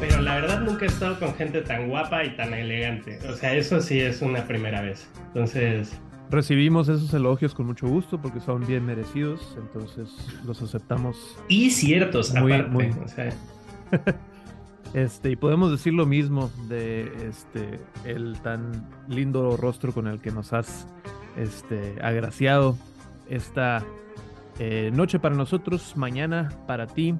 Pero la verdad nunca he estado con gente tan guapa y tan elegante. O sea, eso sí es una primera vez. Entonces, Recibimos esos elogios con mucho gusto porque son bien merecidos, entonces los aceptamos. y ciertos Muy- aparte. muy- O sea, Este, y podemos decir lo mismo de este el tan lindo rostro con el que nos has este, agraciado esta eh, noche para nosotros, mañana para ti.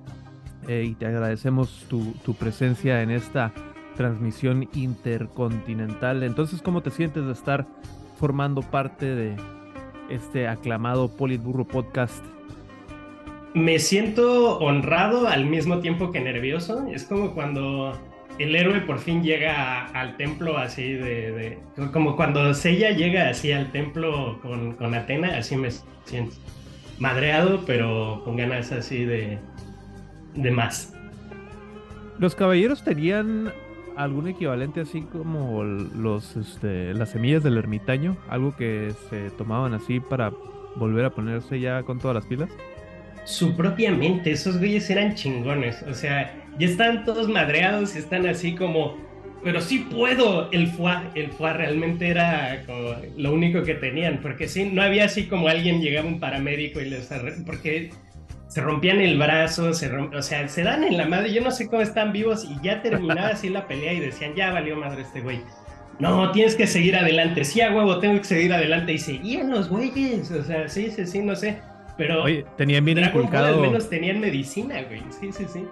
eh, y te agradecemos tu, tu presencia en esta transmisión intercontinental. Entonces, ¿cómo te sientes de estar formando parte de este aclamado Politburro Podcast? Me siento honrado al mismo tiempo que nervioso. Es como cuando el héroe por fin llega al templo así de, de- Como cuando Sella llega así al templo con, con Atena, así me siento. Madreado, pero con ganas así de, de más. ¿Los caballeros tenían algún equivalente así como los, este, las semillas del ermitaño? Algo que se tomaban así para volver a ponerse ya con todas las pilas. Su propia mente, esos güeyes eran chingones. O sea, ya están todos madreados y están así como. Pero sí puedo. El FUA, el FUA realmente era como lo único que tenían. Porque sí, no había así como alguien llegaba un paramédico y les Porque se rompían el brazo, se romp- o sea, se dan en la madre. Yo no sé cómo están vivos y ya terminaba así la pelea y decían, ya valió madre este güey. No, tienes que seguir adelante. Sí, a huevo, tengo que seguir adelante. Y seguían los güeyes. O sea, sí, sí, sí, no sé. Pero Oye, tenían bien Dragon Ball inculcado. al menos tenían medicina, güey. Sí, sí, sí.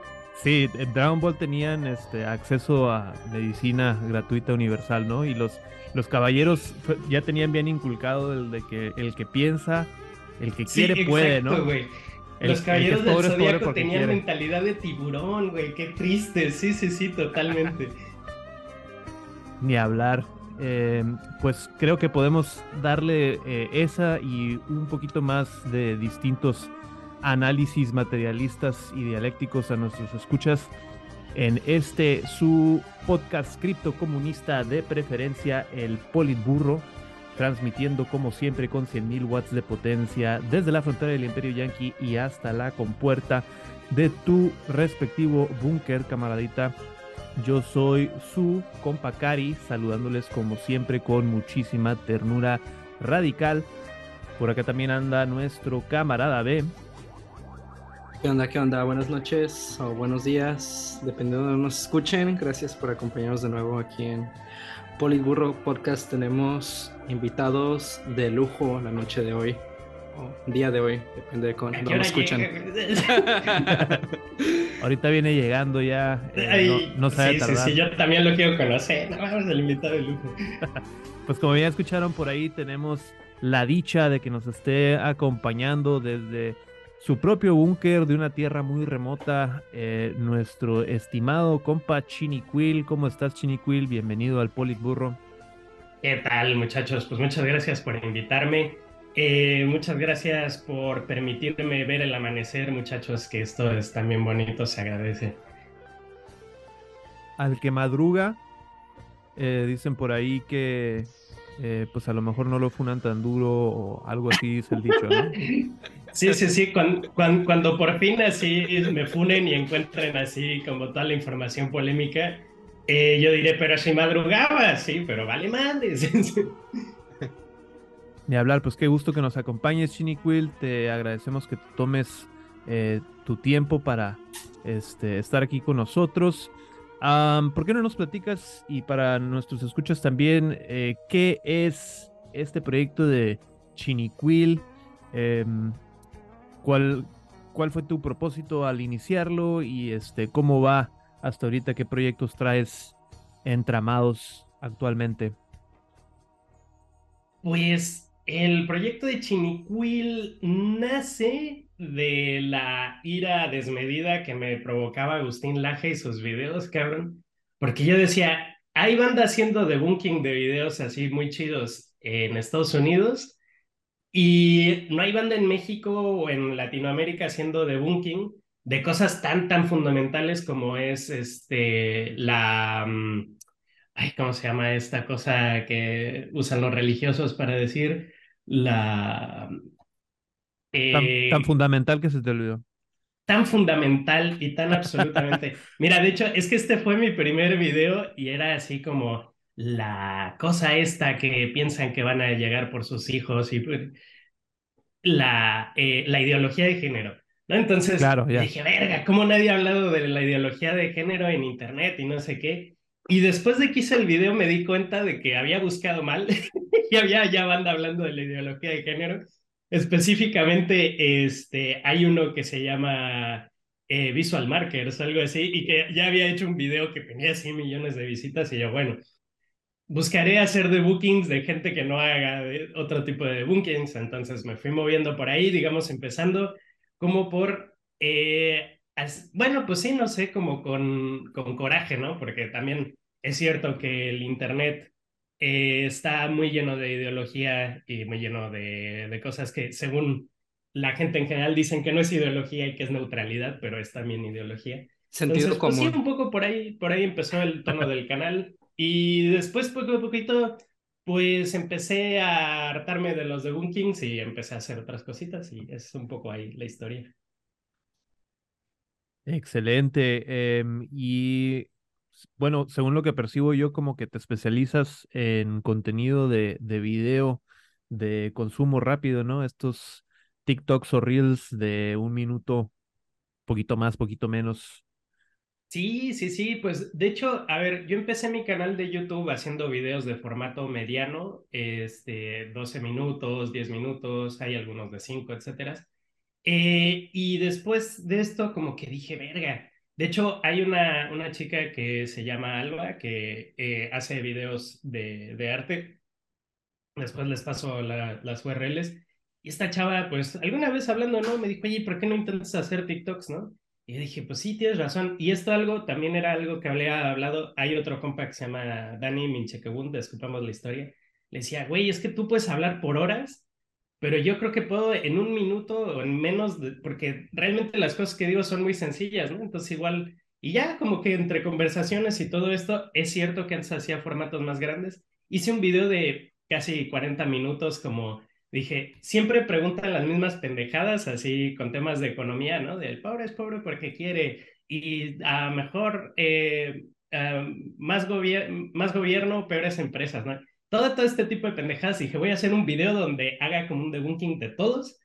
Sí, en Dragon Ball tenían este acceso a medicina gratuita universal, ¿no? Y los, los caballeros ya tenían bien inculcado el de que el que piensa, el que Sí, quiere puede, exacto, ¿no? güey. El- Los el caballeros es del Zodíaco tenían quiere. mentalidad de tiburón, güey. Qué triste. Sí, sí, sí, totalmente. Ni hablar. Eh, pues creo que podemos darle eh, esa y un poquito más de distintos análisis materialistas y dialécticos a nuestros escuchas en este su podcast criptocomunista de preferencia, el Politburro, transmitiendo como siempre con 100.000 watts de potencia desde la frontera del Imperio Yankee y hasta la compuerta de tu respectivo búnker, camaradita. Yo soy su compa Cari, saludándoles como siempre con muchísima ternura radical. Por acá también anda nuestro camarada B. ¿Qué onda? ¿Qué onda? Buenas noches o buenos días, dependiendo de donde nos escuchen. Gracias por acompañarnos de nuevo aquí en Politburro Podcast. Tenemos invitados de lujo la noche de hoy, día de hoy, depende de ¿A cuándo hora escuchan. Ahorita viene llegando ya, eh, Ay, no, no sabe sí, sí, tardar. sí, yo también lo quiero conocer. No, vamos al invitado de lujo. Pues como ya escucharon por ahí, tenemos la dicha de que nos esté acompañando desde su propio búnker de una tierra muy remota, eh, nuestro estimado compa Chiniquil. ¿Cómo estás, Chiniquil? Bienvenido al Politburro. ¿Qué tal, muchachos? Pues muchas gracias por invitarme. Eh, muchas gracias por permitirme ver el amanecer, muchachos, que esto es también bonito, se agradece. Al que madruga, eh, dicen por ahí que eh, pues a lo mejor no lo funan tan duro o algo así es el dicho, ¿no? Sí, sí, sí, cuan- cuan- cuando, por fin así me funen y encuentren así como toda la información polémica, eh, yo diré, pero si madrugaba, sí, pero vale madres. Ni hablar, pues qué gusto que nos acompañes, Chiniquil. Te agradecemos que tomes eh, tu tiempo para este, estar aquí con nosotros. ¿Por qué no nos platicas y para nuestros escuchas también eh, qué es este proyecto de Chiniquil? Em, ¿cuál, ¿Cuál fue tu propósito al iniciarlo y este, cómo va hasta ahorita? ¿Qué proyectos traes entramados actualmente? Pues el proyecto de Chinicuil nace de la ira desmedida que me provocaba Agustín Laje y sus videos, cabrón. Porque yo decía, hay banda haciendo debunking de videos así muy chidos en Estados Unidos y no hay banda en México o en Latinoamérica haciendo debunking. de cosas tan, tan fundamentales como es este, la... Mm, ay, ¿cómo se llama esta cosa que usan los religiosos para decir? La... tan, tan eh, fundamental que se te olvidó tan fundamental y tan absolutamente. Mira, de hecho, es que este fue mi primer video y era así como la cosa esta que piensan que van a llegar por sus hijos y pues, la, eh, la ideología de género. ¿no? Entonces dije, verga, ¿cómo nadie ha hablado de la ideología de género en internet y no sé qué? Y después de que hice el video me di cuenta de que había buscado mal y había ya banda hablando de la ideología de género. Específicamente, este, hay uno que se llama eh, Visual Markers, algo así, y que ya había hecho un video que tenía 100 millones de visitas y yo, bueno, buscaré hacer debunkings de gente que no haga otro tipo de debunkings, entonces me fui moviendo por ahí, digamos, empezando como por, eh, bueno, pues sí, no sé, como con, con coraje, ¿no? Porque también es cierto que el Internet eh, está muy lleno de ideología y muy lleno de, de, cosas que según la gente en general dicen que no es ideología y que es neutralidad, pero es también ideología. Sentido Entonces, común. Pues sí, un poco por ahí, por ahí empezó el tono del canal y después poco a poquito pues empecé a hartarme de los de Kings y empecé a hacer otras cositas y es un poco ahí la historia. Excelente. Em, y bueno, según lo que percibo yo, como que te especializas en contenido de, de video de consumo rápido, ¿no? Estos TikToks o Reels de un minuto, poquito más, poquito menos. Sí, sí, sí, pues de hecho, a ver, yo empecé mi canal de YouTube haciendo videos de formato mediano, este, 12 minutos, 10 minutos, hay algunos de 5, etcétera. Eh, y después de esto, como que dije, verga, de hecho, hay una, una chica que se llama Alba que eh, hace videos de, de, arte. Después les paso las URLs. Y esta chava, pues, alguna vez hablando, ¿no? Me dijo, oye, ¿por qué no intentas hacer TikToks, no? Y dije, pues sí, tienes razón. Y esto algo, también era algo que había hablado. Hay otro compa que se llama Dani Minchequebun, disculpamos la historia. Le decía, güey, es que tú puedes hablar por horas pero yo creo que puedo en un minuto o en menos, porque realmente las cosas que digo son muy sencillas, ¿no? Entonces igual, y ya como que entre conversaciones y todo esto, es cierto que antes hacía formatos más grandes. Hice un video de casi 40 minutos como dije, siempre preguntan las mismas pendejadas, así con temas de economía, ¿no? Del pobre es pobre porque quiere, y a mejor eh, más, más gobierno, peores empresas, ¿no? Todo, todo este tipo de pendejadas. Y dije, voy a hacer un video donde haga como un debunking de todos.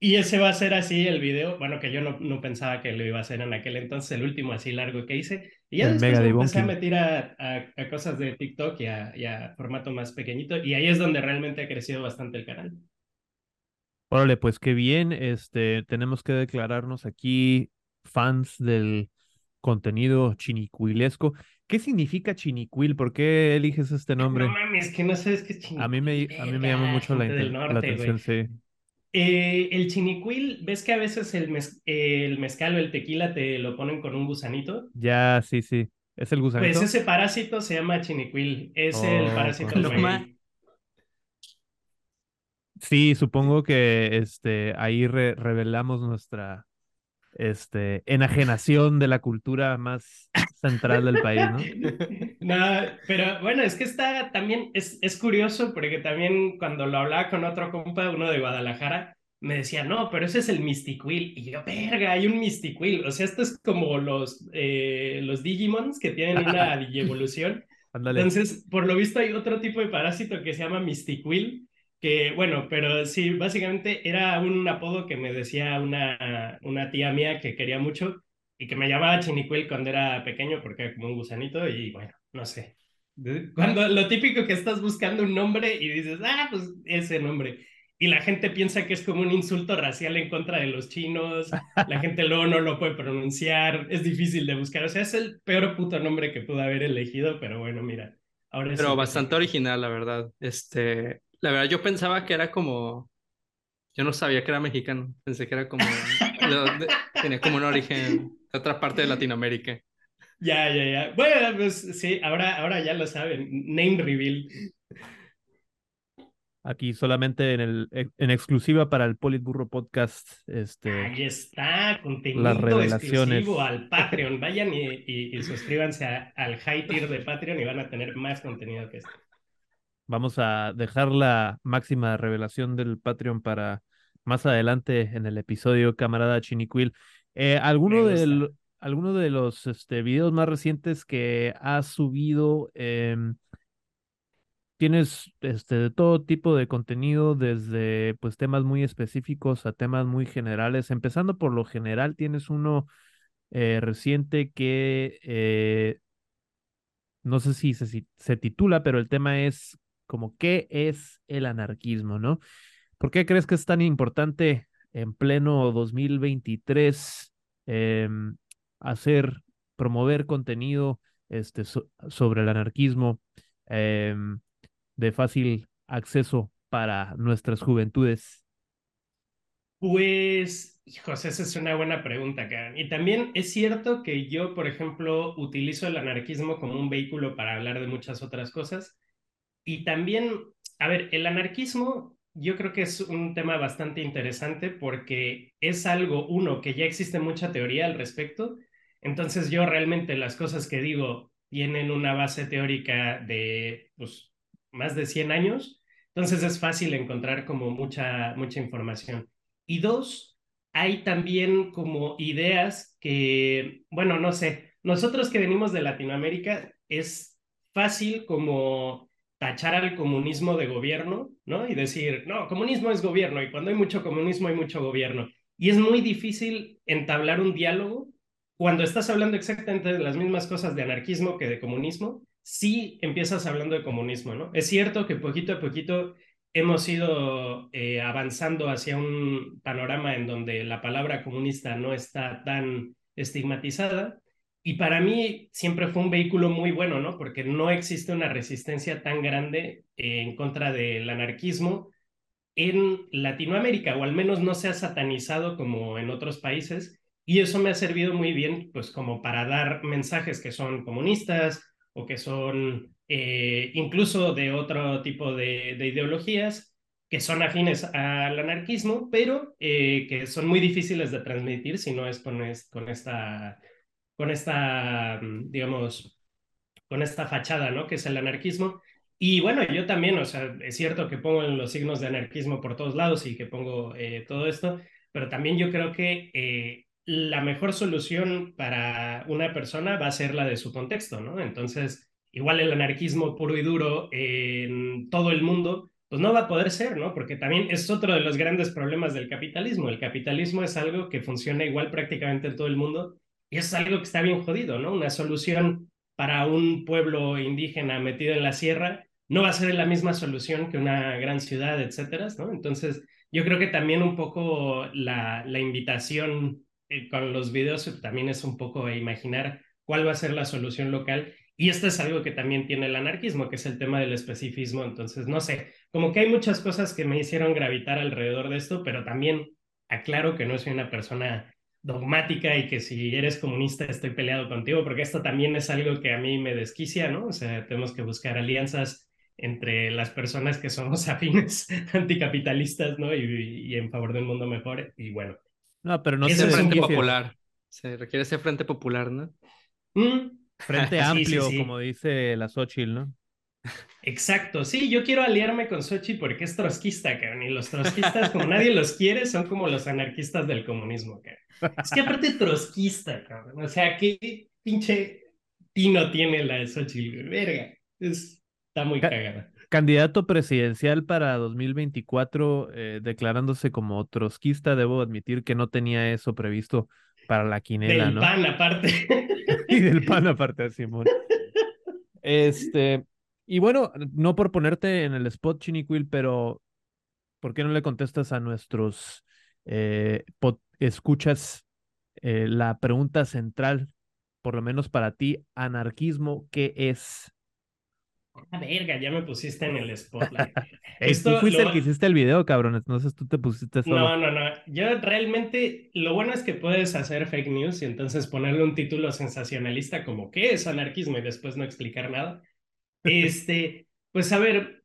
Y ese va a ser así el video, bueno, que yo no, no pensaba que lo iba a hacer en aquel entonces, el último así largo que hice. Y ya después me empecé a meter a, a, cosas de TikTok y a, y a formato más pequeñito. Y ahí es donde realmente ha crecido bastante el canal. Órale, pues qué bien. Este, tenemos que declararnos aquí fans del contenido chinicuilesco. ¿Qué significa chinicuil? ¿Por qué eliges este nombre? No mames, que no sabes qué es chinicuil. A mí me, a mí me llama mucho la, atención, sí. Eh, el chinicuil, ¿ves que a veces el, el mezcal o el tequila te lo ponen con un gusanito? Ya, sí, sí. ¿Es el gusanito? Pues ese parásito se llama chinicuil. Es el oh, parásito del Sí, supongo que este, ahí revelamos nuestra este, enajenación de la cultura más central del país, ¿no? No, pero bueno, es que está también, es, es curioso porque también cuando lo hablaba con otro compa, uno de Guadalajara, me decía, no, pero ese es el Mystiquil. Y yo, verga, hay un Mystiquil. O sea, esto es como los, eh, los Digimons que tienen una digievolución. Entonces, por lo visto hay otro tipo de parásito que se llama Mystiquil, que bueno, pero sí, básicamente era un apodo que me decía una, una tía mía que quería mucho y que me llamaba Chinicuil cuando era pequeño porque era como un gusanito y bueno, no sé. Cuando lo típico que estás buscando un nombre y dices, ah, pues ese nombre. Y la gente piensa que es como un insulto racial en contra de los chinos, la gente luego no lo puede pronunciar, es difícil de buscar. O sea, es el peor puto nombre que pude haber elegido, pero bueno, mira. Ahora pero bastante original, la verdad. Este, la verdad, yo pensaba que era como. Yo no sabía que era mexicano. Pensé que era como. tenía como un origen de otra parte de Latinoamérica. Ya, ya, ya. Bueno, pues sí, ahora, ahora ya lo saben. Name reveal. Aquí solamente en el en exclusiva para el Politburro Podcast. Este, Ahí está, contenido exclusivo al Patreon. Vayan y, suscríbanse al high tier de Patreon y van a tener más contenido que esto. Vamos a dejar la máxima revelación del Patreon para más adelante en el episodio, camarada Chiniquil. Eh, ¿alguno, del, ¿Alguno de los este, videos más recientes que has subido? Eh, tienes este, de todo tipo de contenido, desde pues temas muy específicos a temas muy generales. Empezando por lo general, tienes uno eh, reciente que eh, no sé si se, se, titula, pero el tema es como qué es el anarquismo, ¿no? ¿Por qué crees que es tan importante en pleno 2023 em, hacer, promover contenido este, sobre el anarquismo? Em, de fácil acceso para nuestras juventudes? Pues, José, esa es una buena pregunta, Karen. Y también es cierto que yo, por ejemplo, utilizo el anarquismo como un vehículo para hablar de muchas otras cosas. Y también, a ver, el anarquismo yo creo que es un tema bastante interesante porque es algo, uno, que ya existe mucha teoría al respecto. Entonces yo realmente las cosas que digo tienen una base teórica de, pues, más de 100 años, entonces es fácil encontrar como mucha, mucha información. Y dos, hay también como ideas que, bueno, no sé, nosotros que venimos de Latinoamérica es fácil como tachar al comunismo de gobierno, ¿no? Y decir, no, comunismo es gobierno y cuando hay mucho comunismo hay mucho gobierno. Y es muy difícil entablar un diálogo cuando estás hablando exactamente de las mismas cosas de anarquismo que de comunismo sí empiezas hablando de comunismo, ¿no? Es cierto que poquito a poquito hemos ido eh, avanzando hacia un panorama en donde la palabra comunista no está tan estigmatizada. Y para mí siempre fue un vehículo muy bueno, ¿no? Porque no existe una resistencia tan grande en contra del anarquismo en Latinoamérica, o al menos no se ha satanizado como en otros países. Y eso me ha servido muy bien, pues como para dar mensajes que son comunistas, o que son eh, incluso de otro tipo de, ideologías que son afines al anarquismo, pero eh, que son muy difíciles de transmitir si no es con, con esta, con esta, mm, digamos, con esta fachada, ¿no? Que es el anarquismo. Y bueno, yo también, o sea, es cierto que pongo los signos de anarquismo por todos lados y que pongo eh, todo esto, pero también yo creo que la mejor solución para una persona va a ser la de su contexto, ¿no? Entonces, igual el anarquismo puro y duro en todo el mundo, pues no va a poder ser, ¿no? Porque también es otro de los grandes problemas del capitalismo. El capitalismo es algo que funciona igual prácticamente en todo el mundo y es algo que está bien jodido, ¿no? Una solución para un pueblo indígena metido en la sierra no va a ser la misma solución que una gran ciudad, etcétera, ¿no? Entonces, yo creo que también un poco la, la invitación eh, con los videos también es un poco imaginar cuál va a ser la solución local. Y esto es algo que también tiene el anarquismo, que es el tema del especificismo. Entonces, no sé, como que hay muchas cosas que me hicieron gravitar alrededor de esto, pero también aclaro que no soy una persona dogmática y que si eres comunista estoy peleado contigo, porque esto también es algo que a mí me desquicia, ¿no? O sea, tenemos que buscar alianzas entre las personas que somos afines anticapitalistas, ¿no? Y, y en favor de un mundo mejor. Y bueno, no, pero no es el frente popular. Se requiere ese frente popular, ¿no? Mm. Frente amplio, como dice la Xochitl, ¿no? Exacto, sí, yo quiero aliarme con Xochitl porque es trotskista, cabrón, y los trotskistas, como nadie los quiere, son como los anarquistas del comunismo, cabrón. Es que aparte trotskista, cabrón, o sea, qué pinche tino tiene la de Xochitl, verga, está muy cagada candidato presidencial para 2024, eh, declarándose como trotskista, debo admitir que no tenía eso previsto para la quinela, del ¿no? pan aparte. y del pan aparte, Simón. Este, y bueno, no por ponerte en el spot, Chiniquil, pero ¿por qué no le contestas a nuestros eh, escuchas eh, la pregunta central, por lo menos para ti, anarquismo, ¿qué es? Ah, verga, ya me pusiste en el spotlight. tú fuiste el que hiciste el video, cabrón. Entonces tú te pusiste solo. No, no, no. Yo realmente, lo bueno es que puedes hacer fake news y entonces ponerle un título sensacionalista como ¿qué es anarquismo? y después no explicar nada. Este, pues a ver,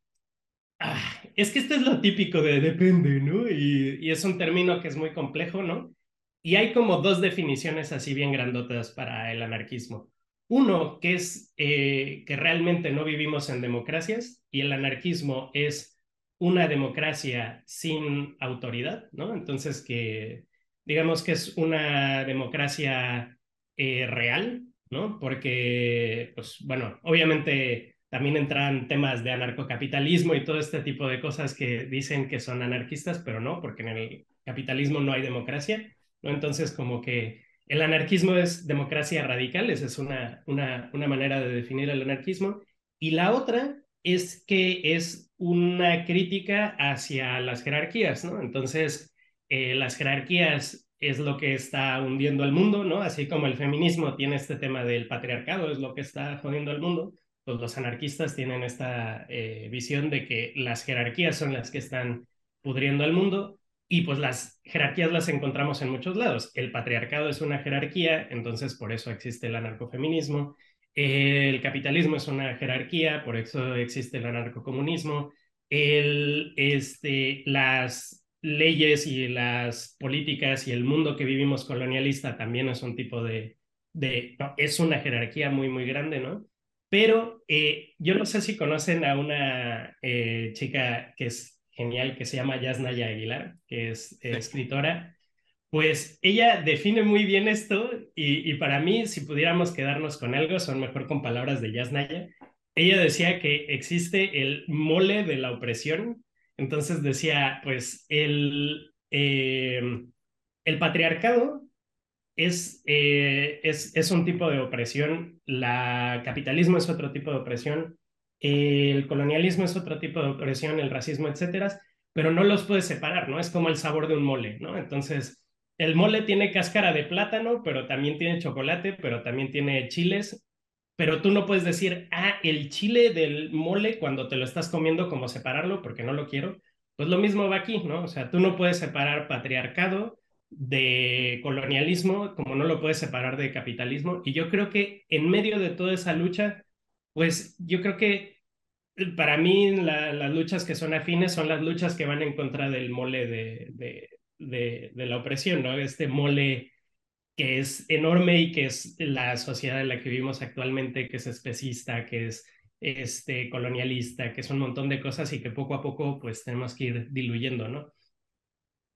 Ah, es que esto es lo típico de depende, ¿no? Y, y, es un término que es muy complejo, ¿no? Y hay como dos definiciones así bien grandotas para el anarquismo. Uno, que es eh, que realmente no vivimos en democracias y el anarquismo es una democracia sin autoridad, ¿no? Entonces, que digamos que es una democracia eh, real, ¿no? Porque, pues bueno, obviamente también entran temas de anarcocapitalismo y todo este tipo de cosas que dicen que son anarquistas, pero no, porque en el capitalismo no hay democracia, ¿no? Entonces, como que el anarquismo es democracia radical, esa es una, una, una manera de definir el anarquismo. Y la otra es que es una crítica hacia las jerarquías, ¿no? Entonces, eh, las jerarquías es lo que está hundiendo al mundo, ¿no? Así como el feminismo tiene este tema del patriarcado, es lo que está jodiendo al mundo, pues los anarquistas tienen esta eh, visión de que las jerarquías son las que están pudriendo al mundo y pues las jerarquías las encontramos en muchos lados. El patriarcado es una jerarquía, entonces por eso existe el anarcofeminismo. El capitalismo es una jerarquía, por eso existe el anarcocomunismo. Este, las leyes y las políticas y el mundo que vivimos colonialista también es un tipo de es una jerarquía muy, muy grande, ¿no? Pero eh, yo no sé si conocen a una eh, chica que es genial que se llama Yasnaya Aguilar, que es escritora. Pues ella define muy bien esto y, y, para mí, si pudiéramos quedarnos con algo, son mejor con palabras de Yasnaya. Ella decía que existe el mole de la opresión. Entonces decía, pues el, eh, el patriarcado es, eh, es, es un tipo de opresión, la capitalismo es otro tipo de opresión, el colonialismo es otro tipo de opresión, el racismo, etcétera, pero no los puedes separar, ¿no? Es como el sabor de un mole, ¿no? Entonces, el mole tiene cáscara de plátano, pero también tiene chocolate, pero también tiene chiles, pero tú no puedes decir, ah, el chile del mole cuando te lo estás comiendo, como separarlo, porque no lo quiero. Pues lo mismo va aquí, ¿no? O sea, tú no puedes separar patriarcado de colonialismo, como no lo puedes separar de capitalismo. Y yo creo que en medio de toda esa lucha, pues yo creo que para mí las luchas que son afines son las luchas que van en contra del mole de, de, de, la opresión, ¿no? Este mole que es enorme y que es la sociedad en la que vivimos actualmente, que es especista, que es este, colonialista, que es un montón de cosas y que poco a poco pues tenemos que ir diluyendo, ¿no?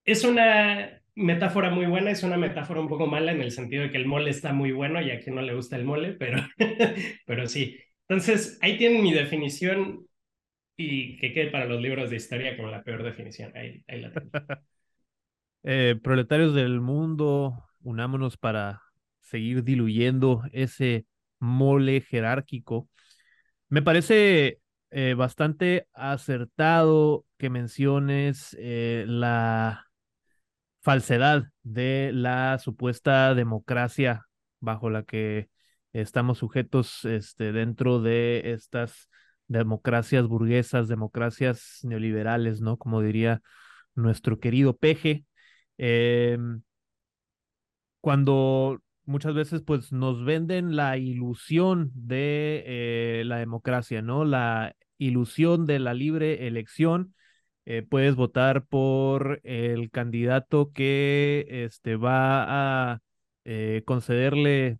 Es una metáfora muy buena, es una metáfora un poco mala en el sentido de que el mole está muy bueno y a quien no le gusta el mole, pero, pero sí, entonces, ahí tienen mi definición y que quede para los libros de historia como la peor definición. Ahí, ahí la tengo. eh, proletarios del mundo, unámonos para seguir diluyendo ese mole jerárquico. Me parece eh, bastante acertado que menciones eh, la falsedad de la supuesta democracia bajo la que estamos sujetos este, dentro de estas democracias burguesas, democracias neoliberales, ¿no? Como diría nuestro querido Peje. Em, cuando muchas veces pues nos venden la ilusión de eh, la democracia, ¿no? La ilusión de la libre elección. Eh, puedes votar por el candidato que este, va a eh, concederle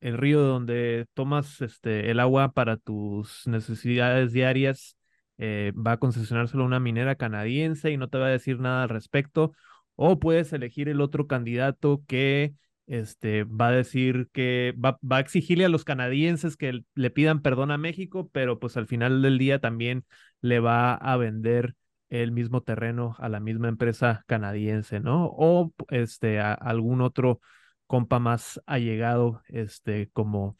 el río donde tomas este, el agua para tus necesidades diarias eh, va a concesionárselo a una minera canadiense y no te va a decir nada al respecto. O puedes elegir el otro candidato que este, va a decir que va, va, a exigirle a los canadienses que le pidan perdón a México, pero pues al final del día también le va a vender el mismo terreno a la misma empresa canadiense, ¿no? O este, a algún otro compa más allegado, este, como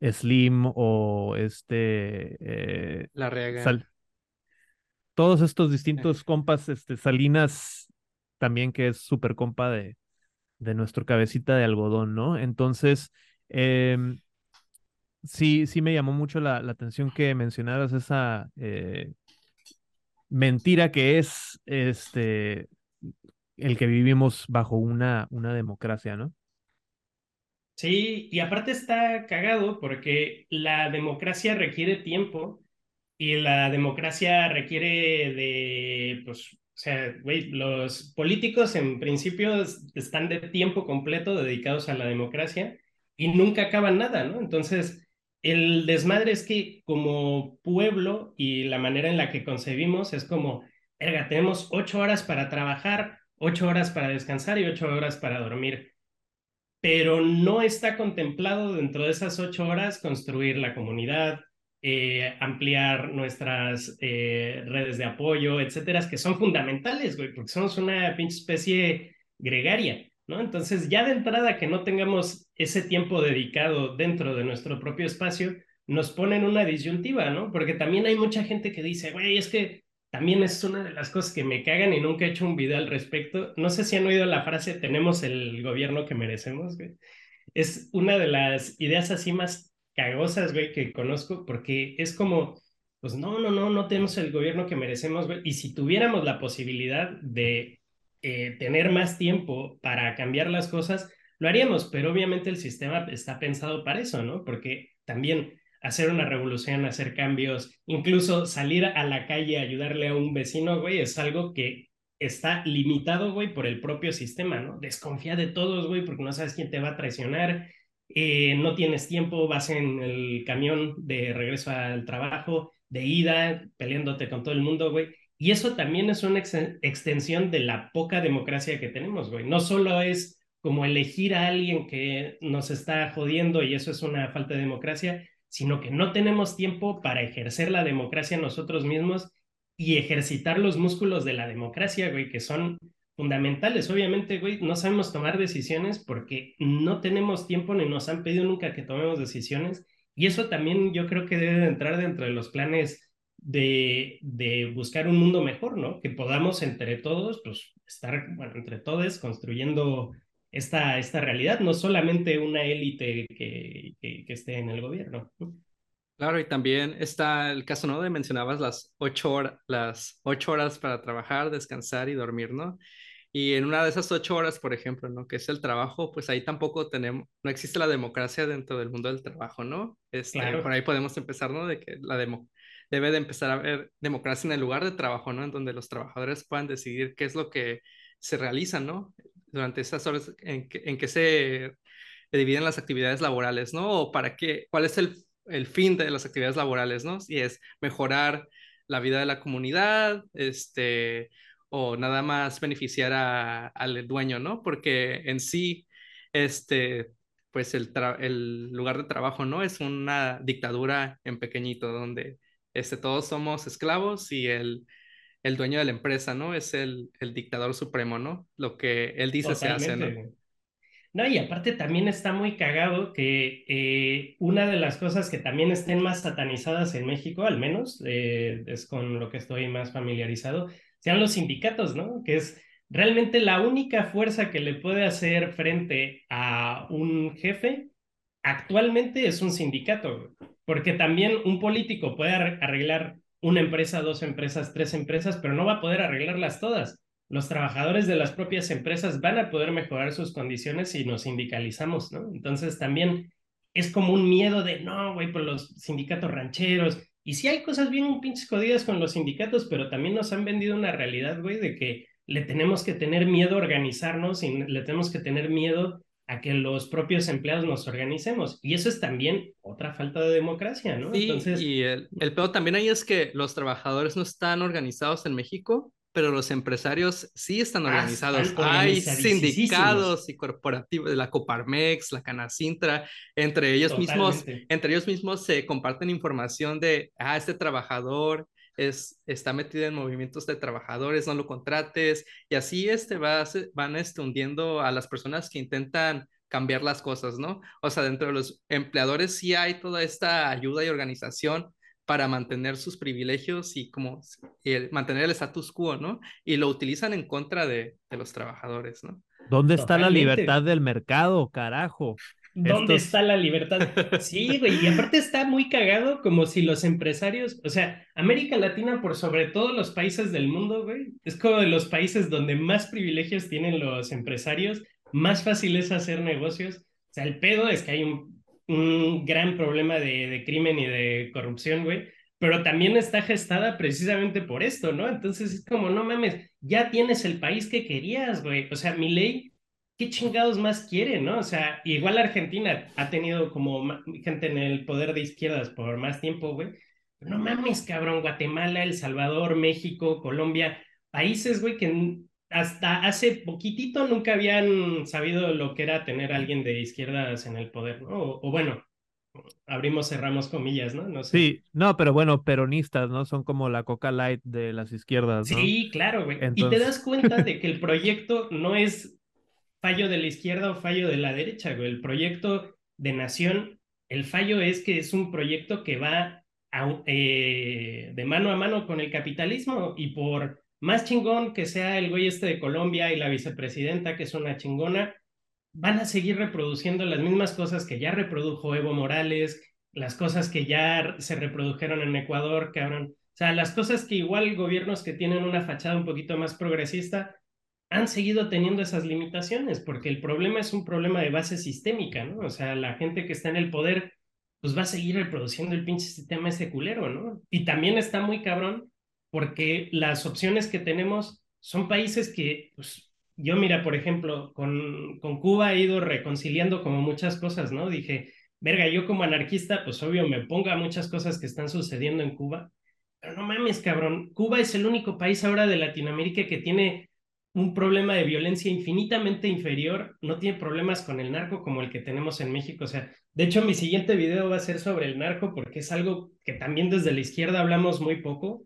Slim o este... Eh, la Reaga. Todos estos distintos compas, este, Salinas también que es súper compa de, de nuestro cabecita de algodón, ¿no? Entonces, em, sí, sí me llamó mucho la, la atención que mencionaras esa eh, mentira que es este el que vivimos bajo una, una democracia, ¿no? Sí, y aparte está cagado porque la democracia requiere tiempo y la democracia requiere de, pues, o sea, güey, los políticos en principio están de tiempo completo dedicados a la democracia y nunca acaban nada, ¿no? Entonces, el desmadre es que como pueblo y la manera en la que concebimos es como, erga, tenemos ocho horas para trabajar, ocho horas para descansar y ocho horas para dormir. Pero no está contemplado dentro de esas ocho horas construir la comunidad, eh, ampliar nuestras eh, redes de apoyo, etcétera, que son fundamentales, güey, porque somos una pinche especie gregaria, ¿no? Entonces, ya de entrada que no tengamos ese tiempo dedicado dentro de nuestro propio espacio, nos ponen una disyuntiva, ¿no? Porque también hay mucha gente que dice, güey, es que también es una de las cosas que me cagan y nunca he hecho un video al respecto. No sé si han oído la frase, tenemos el gobierno que merecemos. Es una de las ideas así más cagosas, güey, que conozco, porque es como, pues no, no, no, no tenemos el gobierno que merecemos, güey. Y si tuviéramos la posibilidad de eh, tener más tiempo para cambiar las cosas, lo haríamos, pero obviamente el sistema está pensado para eso, ¿no? Porque también hacer una revolución, hacer cambios, incluso salir a la calle ayudarle a un vecino, güey, es algo que está limitado, güey, por el propio sistema, ¿no? Desconfía de todos, güey, porque no sabes quién te va a traicionar, eh, no tienes tiempo, vas en el camión de regreso al trabajo, de ida, peleándote con todo el mundo, güey. Y eso también es una extensión de la poca democracia que tenemos, güey. No solo es como elegir a alguien que nos está jodiendo y eso es una falta de democracia, sino que no tenemos tiempo para ejercer la democracia nosotros mismos y ejercitar los músculos de la democracia, güey, que son fundamentales. Obviamente, güey, no sabemos tomar decisiones porque no tenemos tiempo ni nos han pedido nunca que tomemos decisiones. Y eso también yo creo que debe de entrar dentro de los planes de, de buscar un mundo mejor, ¿no? Que podamos entre todos, pues, estar, bueno, entre todos construyendo esta, esta realidad, no solamente una élite que, que, esté en el gobierno. Claro, y también está el caso, ¿no? De mencionabas las ocho, horas, las ocho horas para trabajar, descansar y dormir, ¿no? Y en una de esas ocho horas, por ejemplo, ¿no? Que es el trabajo, pues ahí tampoco tenemos, no existe la democracia dentro del mundo del trabajo, ¿no? Este, claro. Por ahí podemos empezar, ¿no? De que la demo, debe de empezar a haber democracia en el lugar de trabajo, ¿no? En donde los trabajadores puedan decidir qué es lo que se realiza, ¿no? durante esas horas en que, en que se dividen las actividades laborales, ¿no? O para qué, cuál es el, el fin de las actividades laborales, ¿no? Si es mejorar la vida de la comunidad, este, o nada más beneficiar a, al dueño, ¿no? Porque en sí, este, pues el, el lugar de trabajo, ¿no? Es una dictadura en pequeñito, donde este, todos somos esclavos y el, el dueño de la empresa, ¿no? Es el, el dictador supremo, ¿no? Lo que él dice se hace, ¿no? No, y aparte también está muy cagado que eh, una de las cosas que también estén más satanizadas en México, al menos, eh, es con lo que estoy más familiarizado, sean los sindicatos, ¿no? Que es realmente la única fuerza que le puede hacer frente a un jefe actualmente es un sindicato, porque también un político puede arreglar una empresa, dos empresas, tres empresas, pero no va a poder arreglarlas todas. Los trabajadores de las propias empresas van a poder mejorar sus condiciones si nos sindicalizamos, ¿no? Entonces también es como un miedo de, no, güey, por los sindicatos rancheros. Y sí hay cosas bien pinches jodidas con los sindicatos, pero también nos han vendido una realidad, güey, de que le tenemos que tener miedo a organizarnos y le tenemos que tener miedo a que los propios empleados nos organicemos. Y eso es también otra falta de democracia, ¿no? Sí, Entonces... y el, el peor también ahí es que los trabajadores no están organizados en México, pero los empresarios sí están ah, organizados. Hay sindicatos y corporativos de la Coparmex, la Canacintra, entre ellos mismos, entre ellos mismos se comparten información de, ah, este trabajador es, está metido en movimientos de trabajadores, no lo contrates, y así este va, van este, hundiendo a las personas que intentan cambiar las cosas, ¿no? O sea, dentro de los empleadores sí hay toda esta ayuda y organización para mantener sus privilegios y como mantener el status quo, ¿no? Y lo utilizan en contra de, de los trabajadores, ¿no? ¿Dónde está la libertad del mercado, carajo? ¿Dónde está la libertad? Sí, güey, y aparte está muy cagado como si los empresarios, o sea, América Latina por sobre todos los países del mundo, güey, es como de los países donde más privilegios tienen los empresarios, más fácil es hacer negocios. O sea, el pedo es que hay un, un gran problema de, de crimen y de corrupción, güey, pero también está gestada precisamente por esto, ¿no? Entonces es como, no mames, ya tienes el país que querías, güey. O sea, mi ley, ¿qué chingados más quiere, no? O sea, igual Argentina ha tenido como gente en el poder de izquierdas por más tiempo, güey. No mames, cabrón, Guatemala, El Salvador, México, Colombia, países, güey, que hasta hace poquitito nunca habían sabido lo que era tener a alguien de izquierdas en el poder, ¿no? o bueno, abrimos, cerramos comillas, ¿no? no sé. Sí, no, pero bueno, peronistas, ¿no? Son como la coca light de las izquierdas, ¿no? Sí, claro, güey. Y te das cuenta de que el proyecto no es fallo de la izquierda o fallo de la derecha. El proyecto de nación, el fallo es que es un proyecto que va eh, de mano a mano con el capitalismo y por más chingón que sea el güey este de Colombia y la vicepresidenta, que es una chingona, van a seguir reproduciendo las mismas cosas que ya reprodujo Evo Morales, las cosas que ya se reprodujeron en Ecuador, cabrón. O sea, las cosas que igual gobiernos que tienen una fachada un poquito más progresista han seguido teniendo esas limitaciones, porque el problema es un problema de base sistémica, ¿no? O sea, la gente que está en el poder, pues va a seguir reproduciendo el pinche sistema ese culero, ¿no? Y también está muy cabrón, porque las opciones que tenemos son países que, pues, yo mira, por ejemplo, con, con Cuba he ido reconciliando como muchas cosas, ¿no? Dije, verga, yo como anarquista, pues obvio me pongo a muchas cosas que están sucediendo en Cuba, pero no mames, cabrón, Cuba es el único país ahora de Latinoamérica que tiene un problema de violencia infinitamente inferior, no tiene problemas con el narco como el que tenemos en México. O sea, de hecho, mi siguiente video va a ser sobre el narco porque es algo que también desde la izquierda hablamos muy poco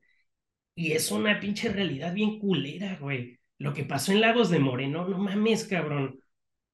y es una pinche realidad bien culera, güey lo que pasó en Lagos de Moreno, no mames, cabrón.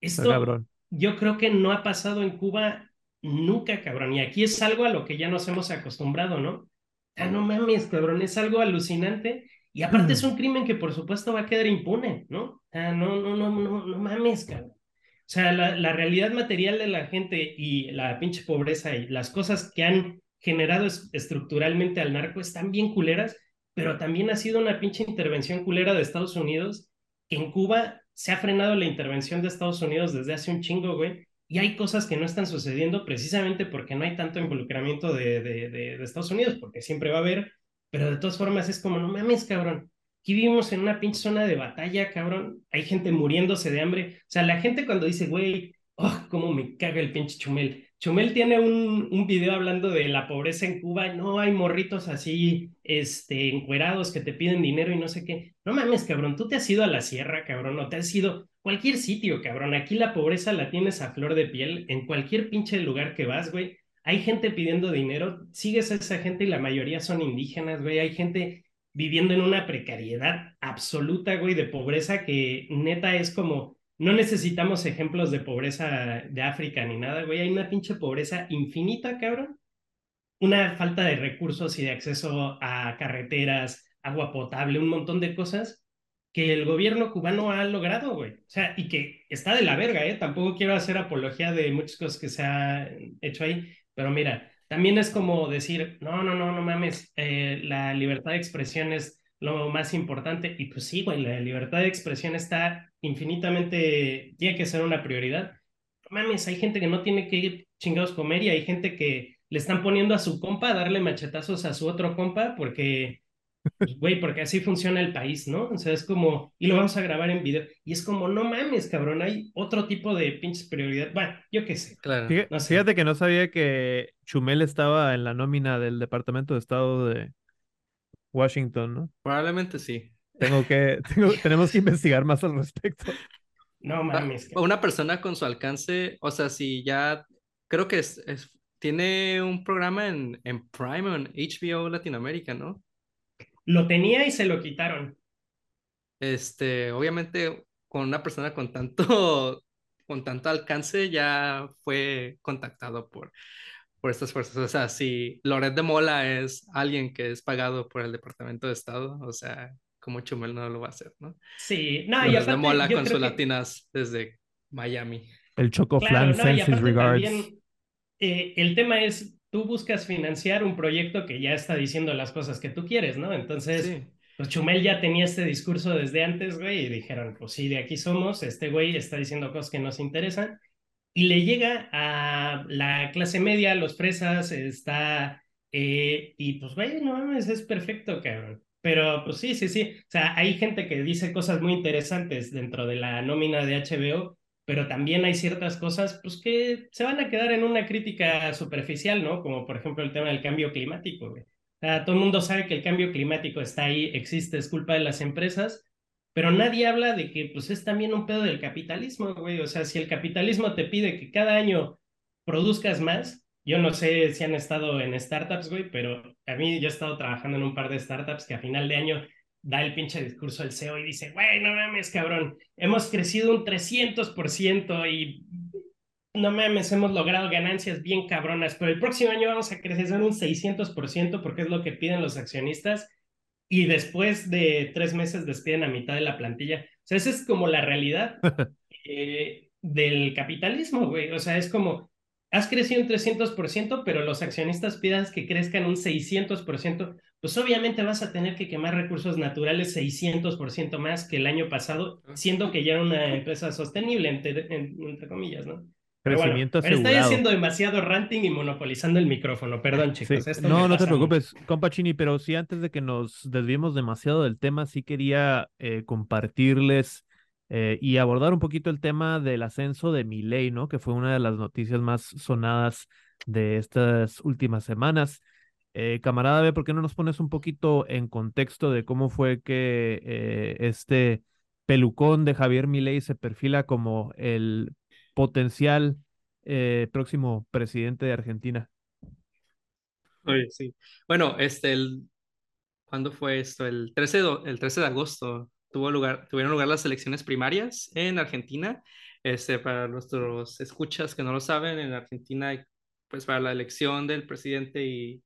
Esto cabrón. yo creo que no ha pasado en Cuba nunca, cabrón. Y aquí es algo a lo que ya nos hemos acostumbrado, ¿no? Ah, no mames, cabrón, es algo alucinante. Y aparte es mm. un crimen que por supuesto va a quedar impune, ¿no? Ah, no, no, no, no, no mames, cabrón. O sea, la, la realidad material de la gente y la pinche pobreza y las cosas que han generado estructuralmente al narco están bien culeras pero también ha sido una pinche intervención culera de Estados Unidos, que en Cuba se ha frenado la intervención de Estados Unidos desde hace un chingo, güey, y hay cosas que no están sucediendo precisamente porque no hay tanto involucramiento de, de, de, Estados Unidos, porque siempre va a haber, pero de todas formas es como, no mames, cabrón, aquí vivimos en una pinche zona de batalla, cabrón, hay gente muriéndose de hambre, o sea, la gente cuando dice, güey, oh, cómo me caga el pinche chumel, Chumel tiene un, un video hablando de la pobreza en Cuba. No hay morritos así, este, encuerados que te piden dinero y no sé qué. No mames, cabrón, tú te has ido a la sierra, cabrón, o te has ido cualquier sitio, cabrón. Aquí la pobreza la tienes a flor de piel en cualquier pinche lugar que vas, güey. Hay gente pidiendo dinero, sigues a esa gente y la mayoría son indígenas, güey. Hay gente viviendo en una precariedad absoluta, güey, de pobreza que neta es como no necesitamos ejemplos de pobreza de África ni nada, güey. Hay una pinche pobreza infinita, cabrón. Una falta de recursos y de acceso a carreteras, agua potable, un montón de cosas que el gobierno cubano ha logrado, güey. O sea, y que está de la verga, ¿eh? Tampoco quiero hacer apología de muchas cosas que se ha hecho ahí, pero mira, también es como decir, no, no, no, no mames, eh, la libertad de expresión es lo más importante. Y pues sí, güey, la libertad de expresión está infinitamente, tiene que ser una prioridad. Mames, hay gente que no tiene que ir chingados comer y hay gente que le están poniendo a su compa darle machetazos a su otro compa porque, pues, güey, porque así funciona el país, ¿no? O sea, es como, y lo vamos a grabar en video. Y es como, no mames, cabrón, hay otro tipo de pinches prioridad. Bueno, yo qué sé. Claro. Fíjate que no sabía que Chumel estaba en la nómina del Departamento de Estado de, Washington, ¿no? Probablemente sí. Tengo que, tenemos que investigar más al respecto. No mames. Una persona con su alcance, o sea, si ya, creo que es, tiene un programa en, en Prime, en HBO Latinoamérica, ¿no? Lo tenía y se lo quitaron. Este, obviamente, con una persona con tanto, con tanto alcance ya fue contactado por por estas fuerzas. O sea, si Loret de Mola es alguien que es pagado por el Departamento de Estado, o sea, como Chumel no lo va a hacer, ¿no? Sí, no, Loret de Mola con sus latinas desde Miami. El Choco claro, no, regards. Eh, el tema es, tú buscas financiar un proyecto que ya está diciendo las cosas que tú quieres, ¿no? Entonces, pues Chumel ya tenía este discurso desde antes, güey, y dijeron, pues sí, de aquí somos, este güey está diciendo cosas que nos interesan y le llega a la clase media, los fresas, está Eh, y pues, güey, no mames, es perfecto, cabrón. Pero pues sí, sí, sí. O sea, hay gente que dice cosas muy interesantes dentro de la nómina de HBO, pero también hay ciertas cosas pues que se van a quedar en una crítica superficial, ¿no? Como por ejemplo el tema del cambio climático, todo el mundo sabe que el cambio climático está ahí, existe, es culpa de las empresas, pero nadie habla de que pues es también un pedo del capitalismo, güey. O sea, si el capitalismo te pide que cada año produzcas más, yo no sé si han estado en startups, güey, pero a mí yo he estado trabajando en un par de startups que a final de año da el pinche discurso del CEO y dice, güey, no mames, cabrón, hemos crecido un 300% y no mames, hemos logrado ganancias bien cabronas, pero el próximo año vamos a crecer un 600% porque es lo que piden los accionistas y después de tres meses despiden a mitad de la plantilla. O sea, esa es como la realidad eh, del capitalismo, güey. O sea, es como, has crecido un 300%, pero los accionistas pidas que crezcan un 600%, pues obviamente vas a tener que quemar recursos naturales 600% más que el año pasado, siendo que ya era una empresa sostenible, entre, comillas, ¿no? Crecimiento bueno, Estoy haciendo demasiado ranting y monopolizando el micrófono, perdón chicos. no, no te preocupes, compa Chini, pero sí antes de que nos desviemos demasiado del tema, sí quería eh, compartirles eh, y abordar un poquito el tema del ascenso de Milei, ¿no? Que fue una de las noticias más sonadas de estas últimas semanas. Eh, camarada B, ¿por qué no nos pones un poquito en contexto de cómo fue que eh, este pelucón de Javier Milei se perfila como el potencial eh, próximo presidente de Argentina? Oye, sí. Bueno, este, ¿cuándo fue esto? El 13 de, el 13 de agosto tuvo lugar, tuvieron lugar las elecciones primarias en Argentina. Este, para nuestros escuchas que no lo saben, en Argentina, pues para la elección del presidente y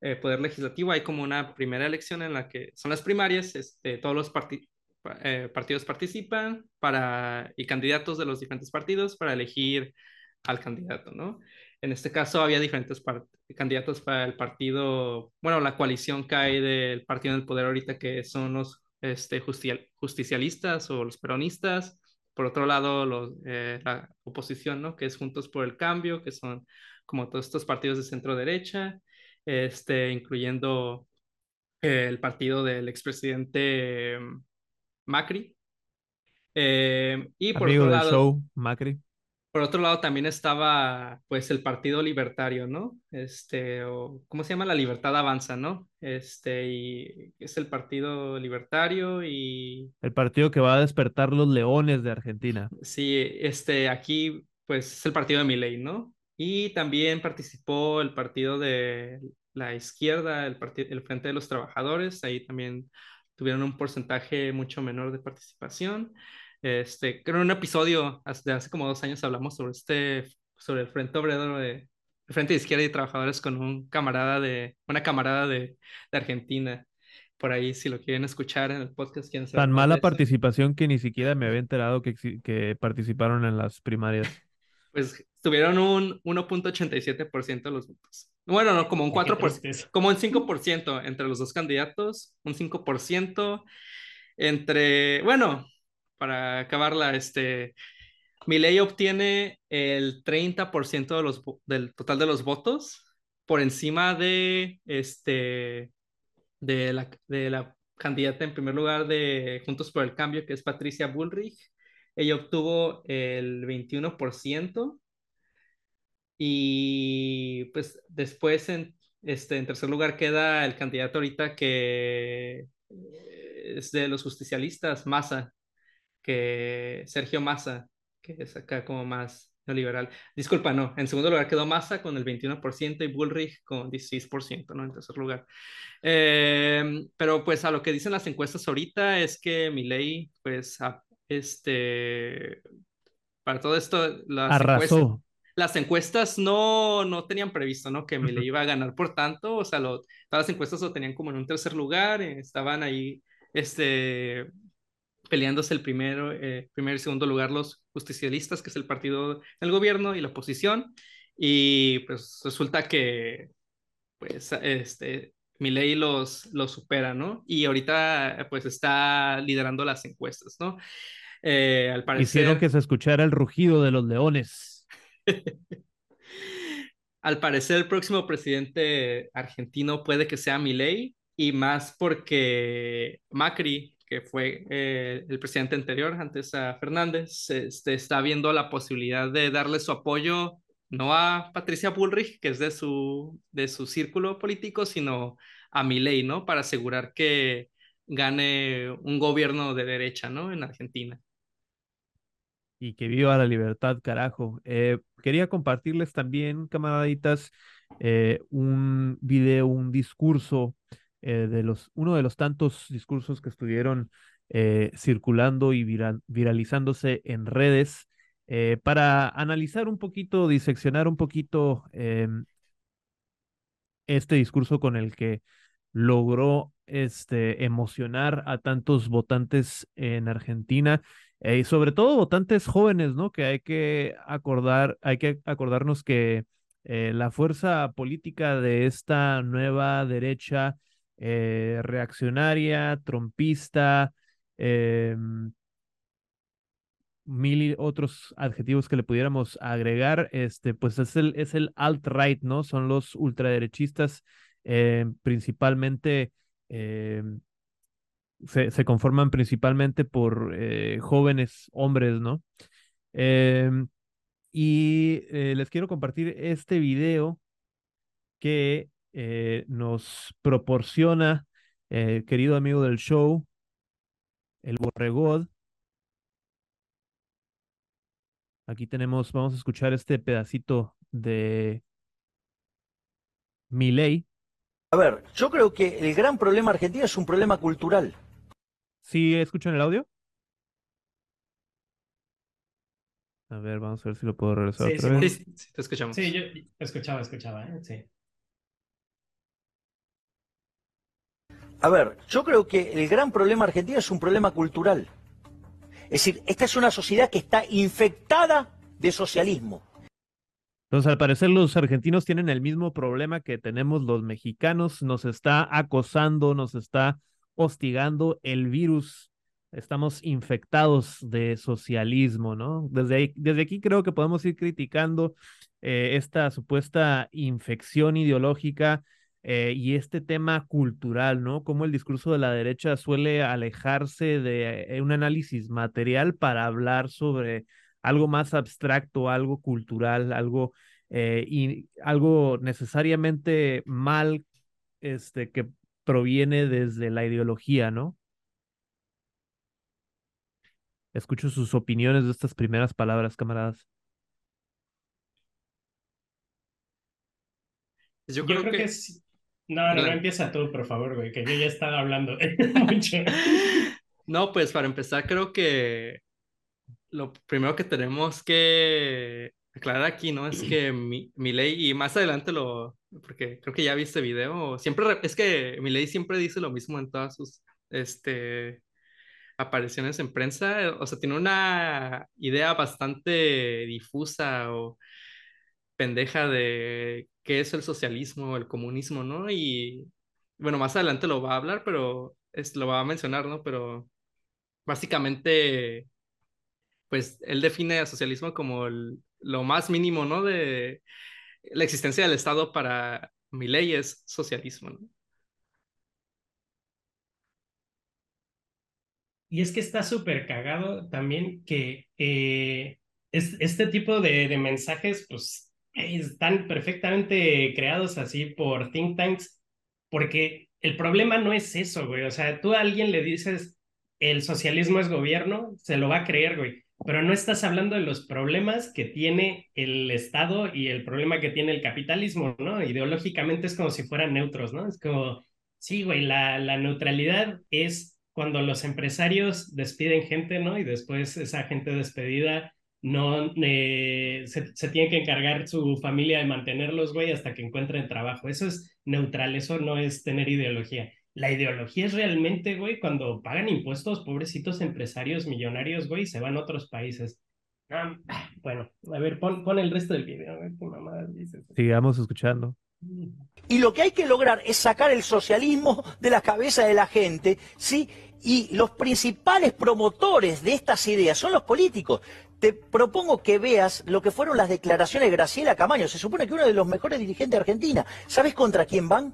eh, poder legislativo hay como una primera elección en la que son las primarias, este, todos los eh, partidos participan para, y candidatos de los diferentes partidos para elegir al candidato, ¿no? En este caso había diferentes candidatos para el partido, bueno, la coalición que hay del partido en el poder ahorita que son los este, justicialistas o los peronistas, por otro lado los, eh, la oposición, ¿no? Que es Juntos por el Cambio, que son como todos estos partidos de centro derecha, este, incluyendo el partido del expresidente mm, Macri. Eh, y por otro lado, Macri. Por otro lado, también estaba pues el Partido Libertario, ¿no? Este, o ¿cómo se llama? La Libertad Avanza, ¿no? Este, y es el Partido Libertario y... El partido que va a despertar los leones de Argentina. Sí, este, aquí pues es el partido de Milei, ¿no? Y también participó el partido de la izquierda, el, el Frente de los Trabajadores, ahí también tuvieron un porcentaje mucho menor de participación. Este, creo en un episodio de hace como dos años hablamos sobre este, sobre el Frente Obrero de, el Frente de Izquierda y Trabajadores con un camarada de, una camarada de, de Argentina. Por ahí, si lo quieren escuchar en el podcast, quieren Tan mala participación que ni siquiera me había enterado que, que participaron en las primarias pues tuvieron un 1.87% de los votos. Bueno, no, como un 4%, como un 5% entre los dos candidatos, un 5% entre, bueno, para acabarla, este, Milei obtiene el 30% de los, del total de los votos por encima de, este, de la, de la candidata en primer lugar de Juntos por el Cambio, que es Patricia Bullrich, ella obtuvo el 21%. Y pues después en, este, en tercer lugar queda el candidato ahorita que eh, es de los justicialistas, Massa, que Sergio Massa, que es acá como más neoliberal. Disculpa, no, en segundo lugar quedó Massa con el 21% y Bullrich con 16%, ¿no? En tercer lugar. Eh, pero pues a lo que dicen las encuestas ahorita es que Milei, pues este, para todo esto, las encuestas, las encuestas no, no tenían previsto, ¿no? Que me le iba a ganar por tanto, o sea, lo, todas las encuestas lo tenían como en un tercer lugar, eh, estaban ahí, este, peleándose el primero, eh, primer y segundo lugar los justicialistas, que es el partido del gobierno y la oposición, y pues resulta que, pues, este, Milei los, los supera, ¿no? Y ahorita, pues, está liderando las encuestas, ¿no? Eh, al parecer... Hicieron que se escuchara el rugido de los leones. al parecer el próximo presidente argentino puede que sea Milei y más porque Macri, que fue eh, el presidente anterior antes a Fernández, este, está viendo la posibilidad de darle su apoyo no a Patricia Bullrich, que es de su, de su círculo político, sino a Milei, ¿no? Para asegurar que gane un gobierno de derecha, ¿no? En Argentina. Y que viva la libertad, carajo. Eh, quería compartirles también, camaraditas, eh, un video, un discurso eh, de los, uno de los tantos discursos que estuvieron circulando y viralizándose en redes para analizar un poquito, diseccionar un poquito em, este discurso con el que logró este, emocionar a tantos votantes en Argentina eh, y sobre todo votantes jóvenes, ¿no? Que hay que acordar, hay que acordarnos que eh, la fuerza política de esta nueva derecha eh, reaccionaria, trompista, em, mil otros adjetivos que le pudiéramos agregar, este, pues es el, es el alt-right, ¿no? Son los ultraderechistas, principalmente se, conforman principalmente por eh, jóvenes hombres, ¿no? Em, y eh, les quiero compartir este video que eh, nos proporciona, querido amigo del show, el Borregod. Aquí tenemos, vamos a escuchar este pedacito de Miley. A ver, yo creo que el gran problema argentino es un problema cultural. ¿Sí escuchan el audio? A ver, vamos a ver si lo puedo regresar otra vez. Sí, sí, te escuchamos. Sí, yo escuchaba, escuchaba, ¿eh? sí. A ver, yo creo que el gran problema argentino es un problema cultural. Es decir, esta es una sociedad que está infectada de socialismo. Entonces, al parecer, los argentinos tienen el mismo problema que tenemos los mexicanos. Nos está acosando, nos está hostigando el virus. Estamos infectados de socialismo, ¿no? Desde, desde aquí creo que podemos ir criticando eh, esta supuesta infección ideológica eh, y este tema cultural, ¿no? Cómo el discurso de la derecha suele alejarse de eh, un análisis material para hablar sobre algo más abstracto, algo cultural, algo, y, algo necesariamente mal este, que proviene desde la ideología, ¿no? Escucho sus opiniones de estas primeras palabras, camaradas. Yo creo, que... No, no, no, empieza tú, por favor, güey, que yo ya estaba hablando mucho. No, pues para empezar, creo que lo primero que tenemos que aclarar aquí, ¿no? Es que mi, mi ley, y más adelante lo, porque creo que ya viste video, siempre, es que mi ley siempre dice lo mismo en todas sus, este, apariciones en prensa, o sea, tiene una idea bastante difusa o pendeja de qué es el socialismo, el comunismo, ¿no? Y bueno, más adelante lo va a hablar, pero es, lo va a mencionar, ¿no? Pero básicamente, pues él define el socialismo como lo más mínimo, ¿no? De la existencia del Estado para mi ley es socialismo. ¿no? Y es que está súper cagado también que eh, es, este tipo de, mensajes, pues, están perfectamente creados así por think tanks, porque el problema no es eso, güey. O sea, tú a alguien le dices, el socialismo es gobierno, se lo va a creer, güey pero no estás hablando de los problemas que tiene el Estado y el problema que tiene el capitalismo, ¿no? Ideológicamente es como si fueran neutros, ¿no? Es como, sí, güey, la, neutralidad es cuando los empresarios despiden gente, ¿no? Y después esa gente despedida no eh, se, se, tiene que encargar su familia de mantenerlos, güey, hasta que encuentren trabajo. Eso es neutral, eso no es tener ideología. La ideología es realmente, güey, cuando pagan impuestos, pobrecitos empresarios millonarios, güey, se van a otros países. Ah, bueno, a ver, pon, pon, el resto del video, a ver qué dices. Sigamos escuchando. Y lo que hay que lograr es sacar el socialismo de la cabeza de la gente, ¿sí? Y los principales promotores de estas ideas son los políticos. te propongo que veas lo que fueron las declaraciones de Graciela Camaño. Se supone que uno de los mejores dirigentes de Argentina. ¿Sabes contra quién van?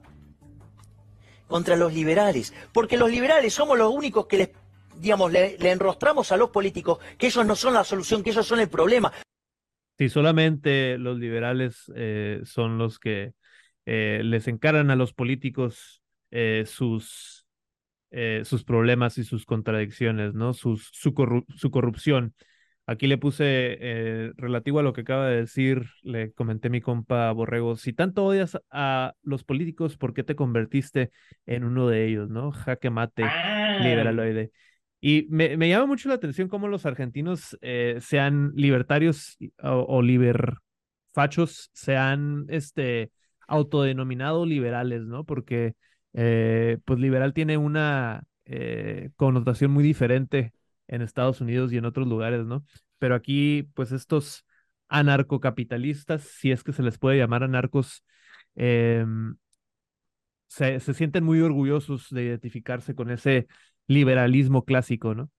Contra los liberales. Porque los liberales somos los únicos que les, digamos, le, enrostramos a los políticos que ellos no son la solución, que ellos son el problema. Si solamente los liberales eh, son los que eh, les encaran a los políticos eh, sus, sus problemas y sus contradicciones, ¿no? Sus, su, su corrupción. Aquí le puse eh, relativo a lo que acaba de decir, le comenté a mi compa Borrego, si tanto odias a los políticos, ¿por qué te convertiste en uno de ellos, no? Jaque mate, ah. liberaloide. Y me, llama mucho la atención cómo los argentinos eh, sean libertarios o, o liberfachos, se han este, autodenominado liberales, ¿no? Porque eh, pues liberal tiene una connotación muy diferente en Estados Unidos y en otros lugares, ¿no? Pero aquí, pues estos anarcocapitalistas, si es que se les puede llamar anarcos, em, se, se sienten muy orgullosos de identificarse con ese liberalismo clásico, ¿no?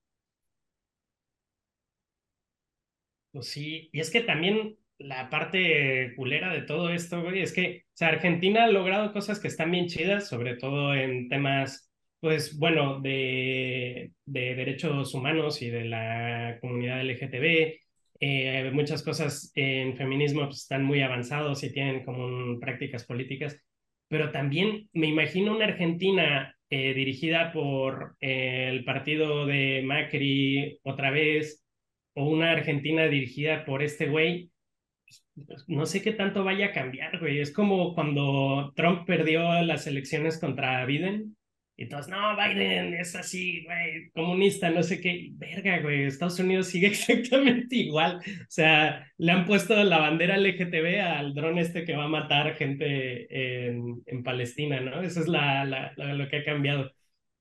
Pues sí, y es que también la parte culera de todo esto, güey, es que, o sea, Argentina ha logrado cosas que están bien chidas, sobre todo en temas pues bueno, de, derechos humanos y de la comunidad LGTB. Eh, muchas cosas en feminismo pues, están muy avanzados y tienen como prácticas políticas, pero también me imagino una Argentina eh, dirigida por eh, el partido de Macri otra vez, o una Argentina dirigida por este güey, pues, no sé qué tanto vaya a cambiar, güey. Es como cuando Trump perdió las elecciones contra Biden y todos, no, Biden es así, güey, comunista, no sé qué. Verga, güey, Estados Unidos sigue exactamente igual. O sea, le han puesto la bandera LGTB al dron este que va a matar gente en, en Palestina, ¿no? Eso es la, la, lo que ha cambiado.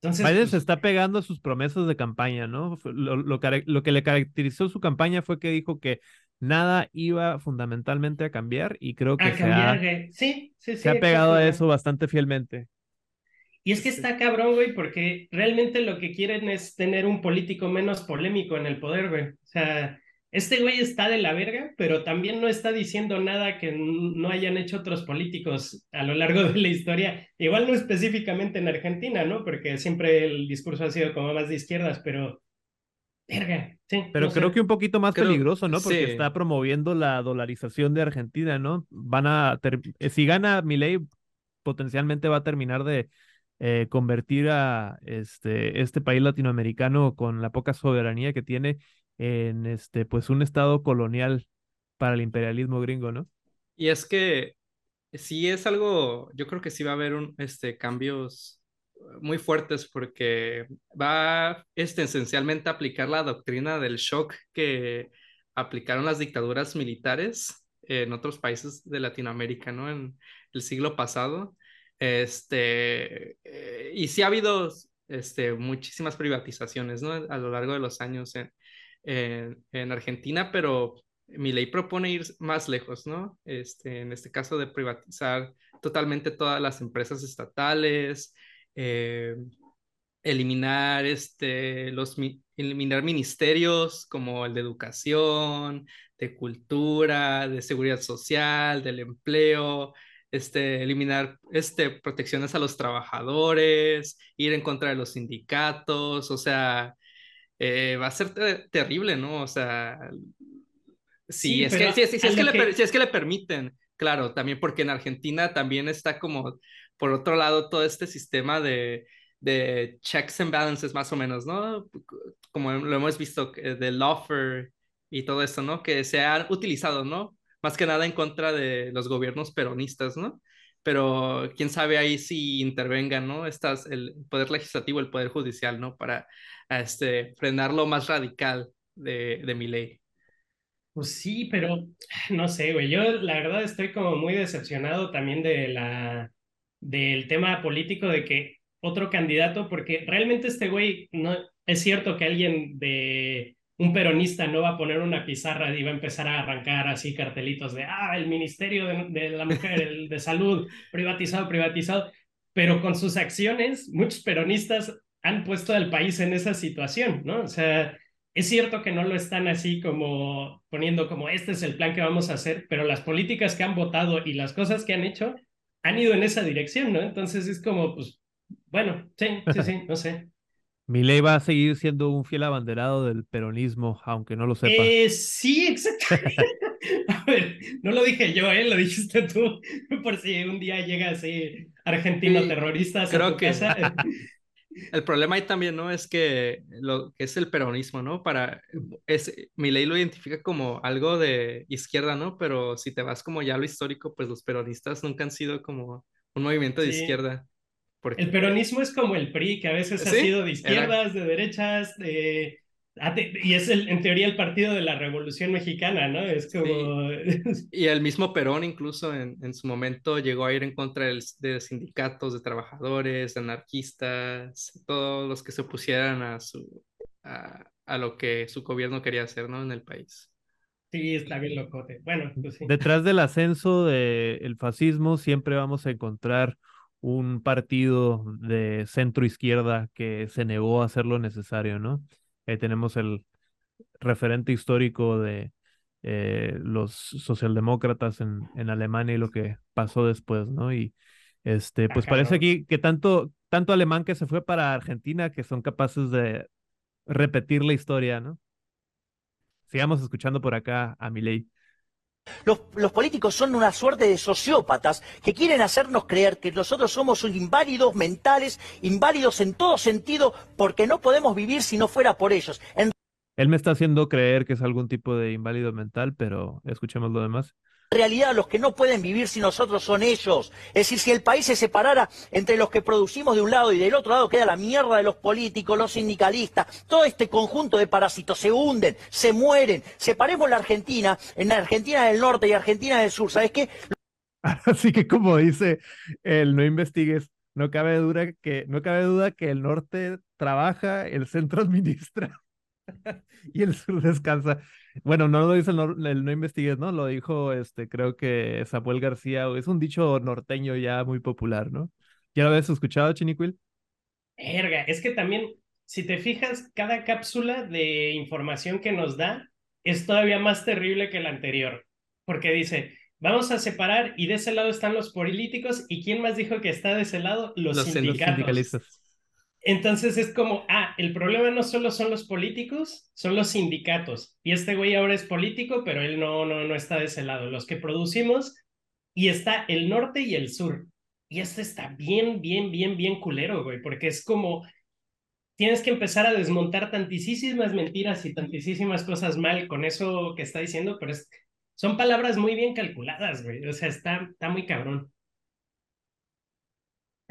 Entonces, Biden se pues está pegando a sus promesas de campaña, ¿no? Lo, lo, lo, que le caracterizó su campaña fue que dijo que nada iba fundamentalmente a cambiar y creo que se, ha, sí, sí, sí, se ha pegado a eso bastante fielmente. Y es que está cabrón, güey, porque realmente lo que quieren es tener un político menos polémico en el poder, güey. O sea, este güey está de la verga, pero también no está diciendo nada que no hayan hecho otros políticos a lo largo de la historia. Igual no específicamente en Argentina, ¿no? Porque siempre el discurso ha sido como más de izquierdas, pero Verga, sí, Pero creo que un poquito más peligroso, ¿no? Porque está promoviendo la dolarización de Argentina, ¿no? Van a si gana Milei, potencialmente va a terminar de eh, convertir a este, este país latinoamericano con la poca soberanía que tiene en este, pues un estado colonial para el imperialismo gringo, ¿no? Y es que sí es algo, yo creo que sí va a haber un, este, cambios muy fuertes porque va este, esencialmente a aplicar la doctrina del shock que aplicaron las dictaduras militares en otros países de Latinoamérica, ¿no? En el siglo pasado. Este, eh, y sí ha habido este, muchísimas privatizaciones ¿no? a lo largo de los años en, en, Argentina, pero mi ley propone ir más lejos, ¿no? Este, en este caso de privatizar totalmente todas las empresas estatales, eh, eliminar, este, los, eliminar ministerios como el de educación, de cultura, de seguridad social, del empleo, este, eliminar este, protecciones a los trabajadores, ir en contra de los sindicatos, o sea, eh, va a ser terrible, ¿no? O sea, sí, si, es que le, es que le permiten, claro, también porque en Argentina también está como, por otro lado, todo este sistema de, de checks and balances más o menos, ¿no? Como lo hemos visto del offer y todo eso, ¿no? Que se han utilizado, ¿no? Más que nada en contra de los gobiernos peronistas, ¿no? Pero quién sabe ahí si intervengan, ¿no? Estas, el poder legislativo, el poder judicial, ¿no? Para este, frenar lo más radical de, de mi ley. Pues sí, pero no sé, güey. Yo la verdad estoy como muy decepcionado también de la, del tema político de que otro candidato, porque realmente este güey, no, es cierto que alguien de un peronista no va a poner una pizarra y va a empezar a arrancar así cartelitos de, ah, el Ministerio de, la Mujer, de Salud, privatizado, privatizado, pero con sus acciones, muchos peronistas han puesto al país en esa situación, ¿no? O sea, es cierto que no lo están así como poniendo como este es el plan que vamos a hacer, pero las políticas que han votado y las cosas que han hecho han ido en esa dirección, ¿no? Entonces es como, pues, bueno, sí, sí, sí, no sé. Ley va a seguir siendo un fiel abanderado del peronismo, aunque no lo sepa. Eh, sí, exactamente. a ver, no lo dije yo, ¿eh? Lo dijiste tú, por si un día llega así argentino terrorista creo que... casa. El problema ahí también, ¿no? Es que lo que es el peronismo, ¿no? Para, es, mi ley lo identifica como algo de izquierda, ¿no? Pero si te vas como ya a lo histórico, pues los peronistas nunca han sido como un movimiento de izquierda. El peronismo es como el PRI, que a veces ha sido de izquierdas, de derechas, de Ah, y es el, en teoría el partido de la Revolución Mexicana, ¿no? Es como... Y el mismo Perón incluso en, en, su momento llegó a ir en contra de sindicatos, de trabajadores, de anarquistas, todos los que se opusieran a, su, a, a, lo que su gobierno quería hacer, ¿no? En el país. Sí, está bien locote. Bueno, pues sí. Detrás del ascenso del fascismo siempre vamos a encontrar un partido de centro izquierda que se negó a hacer lo necesario, ¿no? Ahí tenemos el referente histórico de eh, los socialdemócratas en, en, Alemania y lo que pasó después, ¿no? Y este, pues parece aquí que tanto, tanto alemán que se fue para Argentina que son capaces de repetir la historia, ¿no? Sigamos escuchando por acá a Milei. Los, políticos son una suerte de sociópatas que quieren hacernos creer que nosotros somos inválidos mentales, inválidos en todo sentido, porque no podemos vivir si no fuera por ellos. Él me está haciendo creer que es algún tipo de inválido mental, pero escuchemos lo demás realidad los que no pueden vivir sin nosotros son ellos. Es decir, si el país se separara entre los que producimos de un lado y del otro lado queda la mierda de los políticos, los sindicalistas, todo este conjunto de parásitos se hunden, se mueren. Separemos la Argentina en la Argentina del norte y Argentina del sur. ¿Sabes qué? Así que como dice el no investigues, no cabe duda que no cabe duda que el norte trabaja, el centro administra y el sur descansa. Bueno, no lo dice el no, no investigues, ¿no? Lo dijo, este, creo que Samuel García, es un dicho norteño ya muy popular, ¿no? ¿Ya lo habías escuchado, Chiniquil? Verga, es que también, si te fijas, cada cápsula de información que nos da es todavía más terrible que la anterior, porque dice, vamos a separar y de ese lado están los políticos y ¿quién más dijo que está de ese lado? Los, los sindicalistas. Entonces es como, ah, el problema no solo son los políticos, son los sindicatos. Y este güey ahora es político, pero él no, no, no está de ese lado. Los que producimos, y está el norte y el sur. Y esto está bien, bien, bien, bien culero, güey, porque es como, tienes que empezar a desmontar tantísimas mentiras y tantísimas cosas mal con eso que está diciendo, pero es, son palabras muy bien calculadas, güey. O sea, está, está muy cabrón.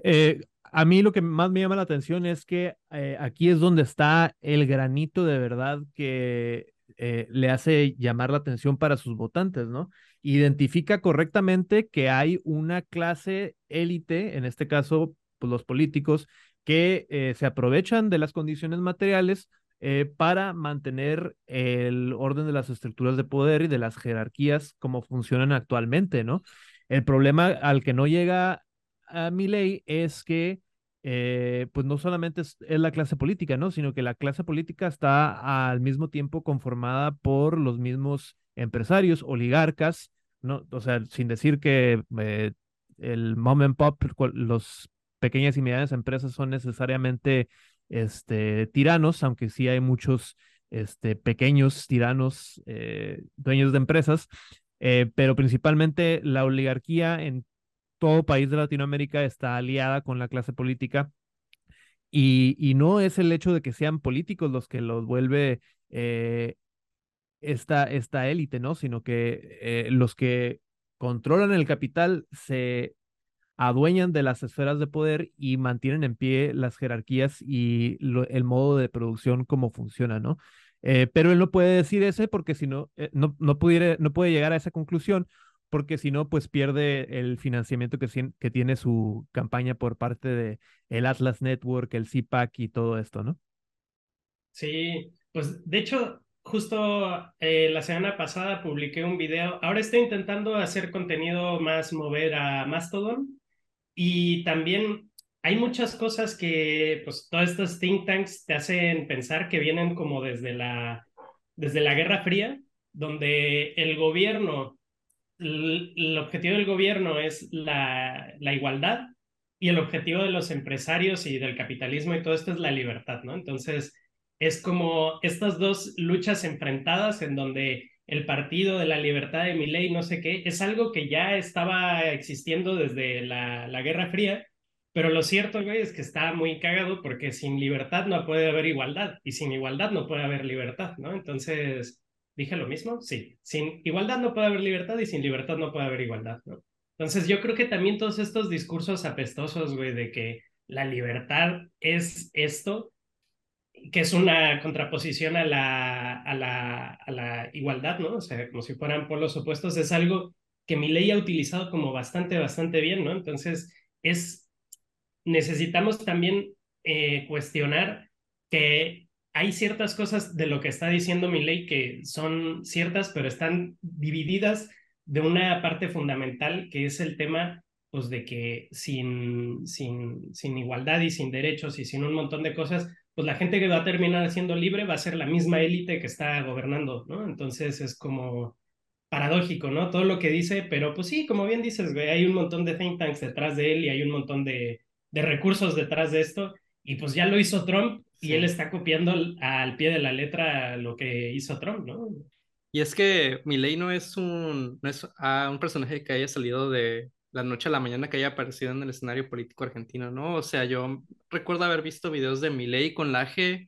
Eh, a mí lo que más me llama la atención es que eh, aquí es donde está el granito de verdad que eh, le hace llamar la atención para sus votantes, ¿no? Identifica correctamente que hay una clase élite, en este caso, pues los políticos, que eh, se aprovechan de las condiciones materiales para mantener el orden de las estructuras de poder y de las jerarquías como funcionan actualmente, ¿no? El problema al que no llega a mi ley es que eh, pues no solamente es, la clase política, ¿no? Sino que la clase política está al mismo tiempo conformada por los mismos empresarios, oligarcas, ¿no? O sea, sin decir que eh, el mom and pop, los pequeñas y medianas empresas son necesariamente este, tiranos, aunque sí hay muchos este, pequeños tiranos, eh, dueños de empresas, pero principalmente la oligarquía en todo país de Latinoamérica está aliada con la clase política y, no es el hecho de que sean políticos los que los vuelve eh, esta, esta élite, ¿no? Sino que eh, los que controlan el capital se adueñan de las esferas de poder y mantienen en pie las jerarquías y el modo de producción como funciona, ¿no? Eh, pero él no puede decir ese porque si no, no, no, pudiera, no puede llegar a esa conclusión porque si no, pues pierde el financiamiento que, que tiene su campaña por parte de el Atlas Network, el CPAC y todo esto, ¿no? Sí, pues de hecho, justo eh, la semana pasada publiqué un video. Ahora estoy intentando hacer contenido más mover a Mastodon y también hay muchas cosas que, pues, todos estos think tanks te hacen pensar que vienen como desde la, desde la Guerra Fría, donde el gobierno, el, objetivo del gobierno es la, la igualdad y el objetivo de los empresarios y del capitalismo y todo esto es la libertad, ¿no? Entonces, es como estas dos luchas enfrentadas en donde el partido de la libertad de ley no sé qué, es algo que ya estaba existiendo desde la, la Guerra Fría, pero lo cierto, güey, es que está muy cagado porque sin libertad no puede haber igualdad y sin igualdad no puede haber libertad, ¿no? Entonces, ¿dije lo mismo? Sí, sin igualdad no puede haber libertad y sin libertad no puede haber igualdad, ¿no? Entonces, yo creo que también todos estos discursos apestosos, güey, de que la libertad es esto, que es una contraposición a la, a la, a la igualdad, ¿no? O sea, como si fueran polos opuestos, es algo que mi ley ha utilizado como bastante, bastante bien, ¿no? Entonces, es, necesitamos también eh, cuestionar que hay ciertas cosas de lo que está diciendo mi ley que son ciertas, pero están divididas de una parte fundamental, que es el tema pues, de que sin, sin, sin igualdad y sin derechos y sin un montón de cosas, pues la gente que va a terminar siendo libre va a ser la misma élite que está gobernando, ¿no? Entonces es como paradójico, ¿no? Todo lo que dice, pero pues sí, como bien dices, güey, hay un montón de think tanks detrás de él y hay un montón de, de recursos detrás de esto, y pues ya lo hizo Trump y él está copiando al, pie de la letra lo que hizo Trump, ¿no? Y es que Milei no es un, no es, ah, un personaje que haya salido de, la noche a la mañana que haya aparecido en el escenario político argentino, ¿no? O sea, yo recuerdo haber visto videos de Milei con Laje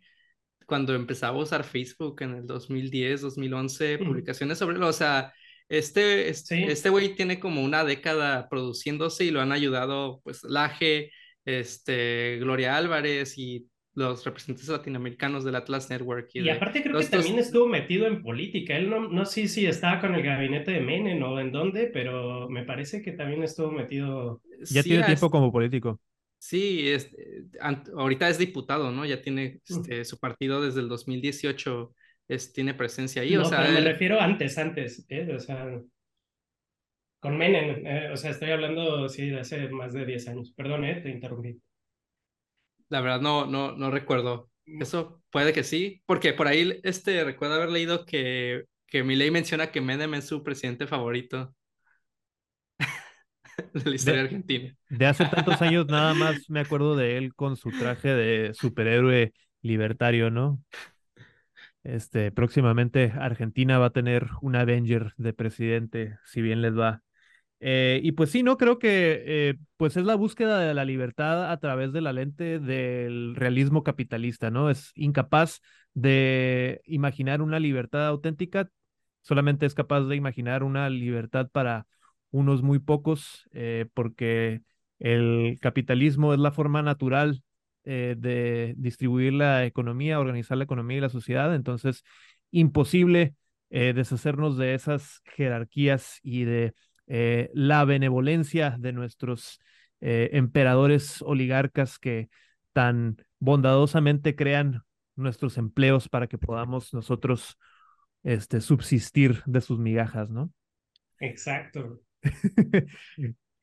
cuando empezaba a usar Facebook en el 2010, 2011, publicaciones sobre, o sea, este, este, este güey tiene como una década produciéndose y lo han ayudado, pues, Laje, este, Gloria Álvarez y los representantes latinoamericanos del Atlas Network. Y, aparte creo que también estuvo metido en política. Él no, no sé si estaba con el gabinete de Menem o en dónde, pero me parece que también estuvo metido. Ya tiene tiempo como político. Sí, es, ahorita es diputado, ¿no? Ya tiene mm. este, su partido desde el 2018, es, tiene presencia ahí. No, o sea, pero me refiero antes, antes, ¿eh? O sea, con Menem, eh, o sea, estoy hablando, sí, de hace más de 10 años. Perdón, ¿eh? Te interrumpí. La verdad no, no, no recuerdo. Mm. Eso puede que sí, porque por ahí este, recuerdo haber leído que, que menciona que Menem es su presidente favorito de la historia argentina. De hace tantos años nada más me acuerdo de él con su traje de superhéroe libertario, ¿no? Este, próximamente Argentina va a tener un Avenger de presidente, si bien les va. Eh, y pues sí, no creo que eh, pues es la búsqueda de la libertad a través de la lente del realismo capitalista, ¿no? Es incapaz de imaginar una libertad auténtica, solamente es capaz de imaginar una libertad para unos muy pocos, eh, porque el capitalismo es la forma natural de distribuir la economía, organizar la economía y la sociedad, entonces imposible deshacernos de esas jerarquías y de eh, la benevolencia de nuestros eh, emperadores oligarcas que tan bondadosamente crean nuestros empleos para que podamos nosotros este, subsistir de sus migajas, ¿no? Exacto.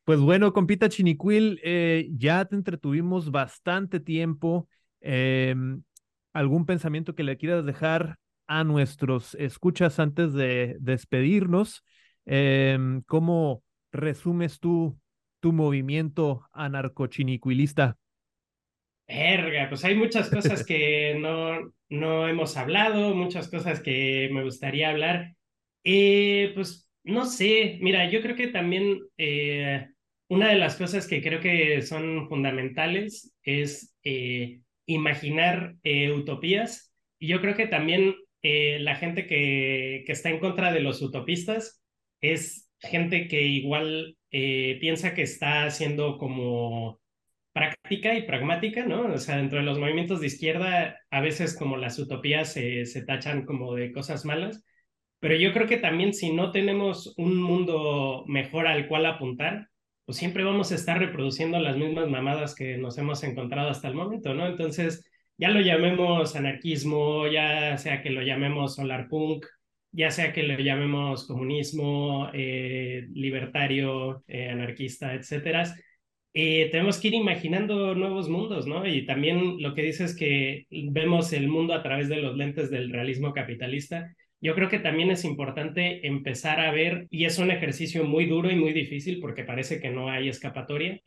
pues bueno, compita Chinicuil, eh, ya te entretuvimos bastante tiempo. Em, ¿Algún pensamiento que le quieras dejar a nuestros escuchas antes de despedirnos? Em, ¿Cómo resumes tú tu movimiento anarcochinicuilista? Verga, pues hay muchas cosas que no, no hemos hablado, muchas cosas que me gustaría hablar. Eh, pues no sé, mira, yo creo que también eh, una de las cosas que creo que son fundamentales es eh, imaginar utopías. Y yo creo que también la gente que, que está en contra de los utopistas es gente que igual eh, piensa que está haciendo como práctica y pragmática, ¿no? O sea, dentro de los movimientos de izquierda, a veces como las utopías se, se tachan como de cosas malas, pero yo creo que también si no tenemos un mundo mejor al cual apuntar, pues siempre vamos a estar reproduciendo las mismas mamadas que nos hemos encontrado hasta el momento, ¿no? Entonces, ya lo llamemos anarquismo, ya sea que lo llamemos solar punk, ya sea que lo llamemos comunismo, eh, libertario, eh, anarquista, etcétera, eh, tenemos que ir imaginando nuevos mundos, ¿no? Y también lo que dices es que vemos el mundo a través de los lentes del realismo capitalista. Yo creo que también es importante empezar a ver, y es un ejercicio muy duro y muy difícil porque parece que no hay escapatoria,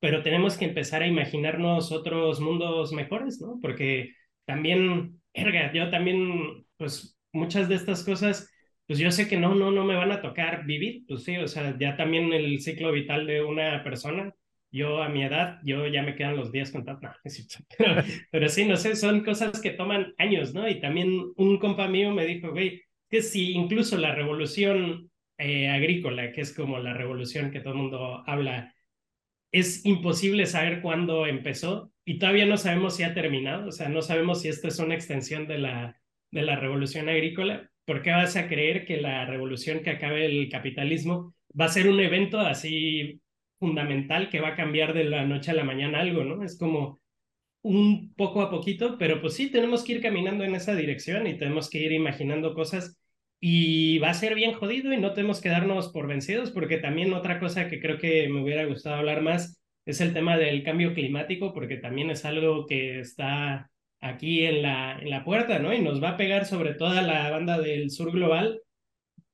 pero tenemos que empezar a imaginarnos otros mundos mejores, ¿no? Porque también, erga, yo también, pues muchas de estas cosas, pues yo sé que no, no, no me van a tocar vivir, pues sí, o sea, ya también el ciclo vital de una persona, yo a mi edad, yo ya me quedan los días contados, no, pero, pero sí, no sé, son cosas que toman años, ¿no? Y también un compa mío me dijo, güey, que si incluso la revolución eh, agrícola, que es como la revolución que todo el mundo habla, es imposible saber cuándo empezó y todavía no sabemos si ha terminado, o sea, no sabemos si esto es una extensión de la, de la revolución agrícola. ¿Por qué vas a creer que la revolución que acabe el capitalismo va a ser un evento así fundamental que va a cambiar de la noche a la mañana algo, ¿no? Es como un poco a poquito, pero pues sí, tenemos que ir caminando en esa dirección y tenemos que ir imaginando cosas y va a ser bien jodido y no tenemos que darnos por vencidos, porque también otra cosa que creo que me hubiera gustado hablar más es el tema del cambio climático, porque también es algo que está aquí en la, en la puerta, ¿no? Y nos va a pegar sobre toda la banda del sur global,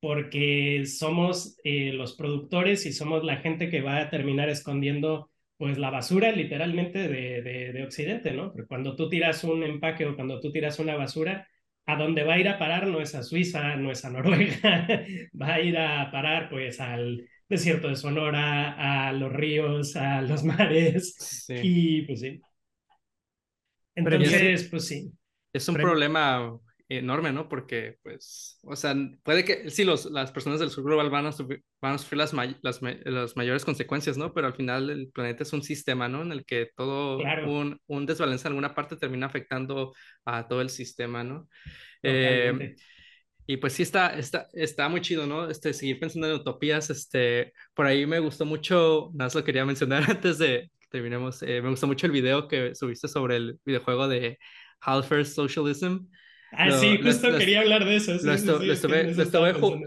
porque somos eh, los productores y somos la gente que va a terminar escondiendo pues la basura literalmente de, de, de Occidente, ¿no? Porque cuando tú tiras un empaque o cuando tú tiras una basura, a dónde va a ir a parar no es a Suiza, no es a Noruega, va a ir a parar pues al desierto de Sonora, a los ríos, a los mares y pues sí. Entonces, pues sí. Es un problema enorme, ¿no? Porque, pues, o sea, puede que, sí, los, las personas del sur global van a, sufrir, van a sufrir las, las, las, mayores consecuencias, ¿no? Pero al final el planeta es un sistema, ¿no? En el que todo un, un, desbalance en alguna parte termina afectando a todo el sistema, ¿no? Eh, y pues sí, está, está, está muy chido, ¿no? Este, seguir pensando en utopías, este, por ahí me gustó mucho, más lo quería mencionar antes de terminemos, eh, me gustó mucho el video que subiste sobre el videojuego de Half Socialism. Ah, sí, justo quería hablar de eso. lo,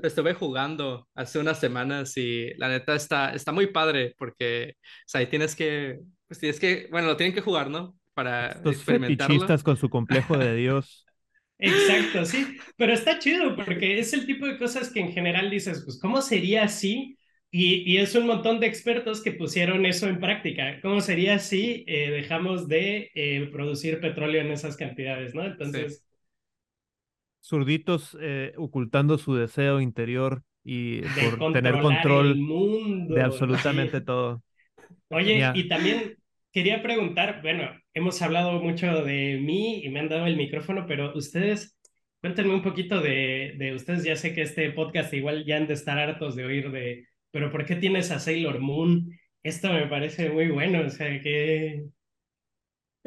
estuve, jugando hace unas semanas y la neta está, está muy padre porque o sea, ahí tienes que, pues tienes que, bueno, lo tienen que jugar, ¿no? Para Estos experimentarlo. con su complejo de Dios. Exacto, sí, pero está chido porque es el tipo de cosas que en general dices, pues, ¿cómo sería así? Y, y es un montón de expertos que pusieron eso en práctica. ¿Cómo sería si eh, dejamos de eh, producir petróleo en esas cantidades, no? Entonces zurditos eh, ocultando su deseo interior y por tener control de absolutamente todo. Oye, y también quería preguntar, bueno, hemos hablado mucho de mí y me han dado el micrófono, pero ustedes, cuéntenme un poquito de, de ustedes, ya sé que este podcast igual ya han de estar hartos de oír de, pero ¿por qué tienes a Sailor Moon? Esto me parece muy bueno, o sea, que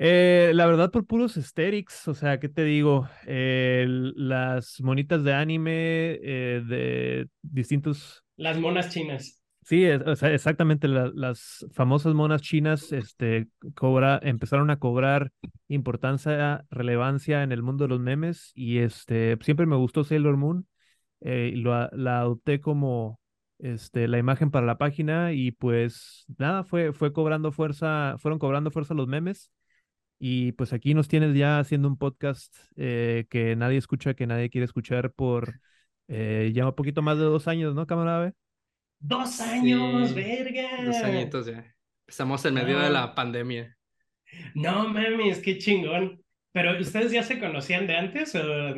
eh, la verdad, por puros aesthetics, o sea, ¿qué te digo? Eh, las monitas de anime eh, de distintos. Las monas chinas. Sí, o sea, exactamente. las famosas monas chinas este, cobra, empezaron a cobrar importancia, relevancia en el mundo de los memes y este, siempre me gustó Sailor Moon. lo, la adopté como este, la imagen para la página y pues nada, fue, fue cobrando fuerza, fueron cobrando fuerza los memes y pues aquí nos tienes ya haciendo un podcast eh, que nadie escucha, que nadie quiere escuchar por eh, ya un poquito más de dos años, ¿no, camarada? Dos años, verga. Dos añitos ya. Estamos en medio de la pandemia. No mames, qué chingón. Pero ¿ustedes ya se conocían de antes o...?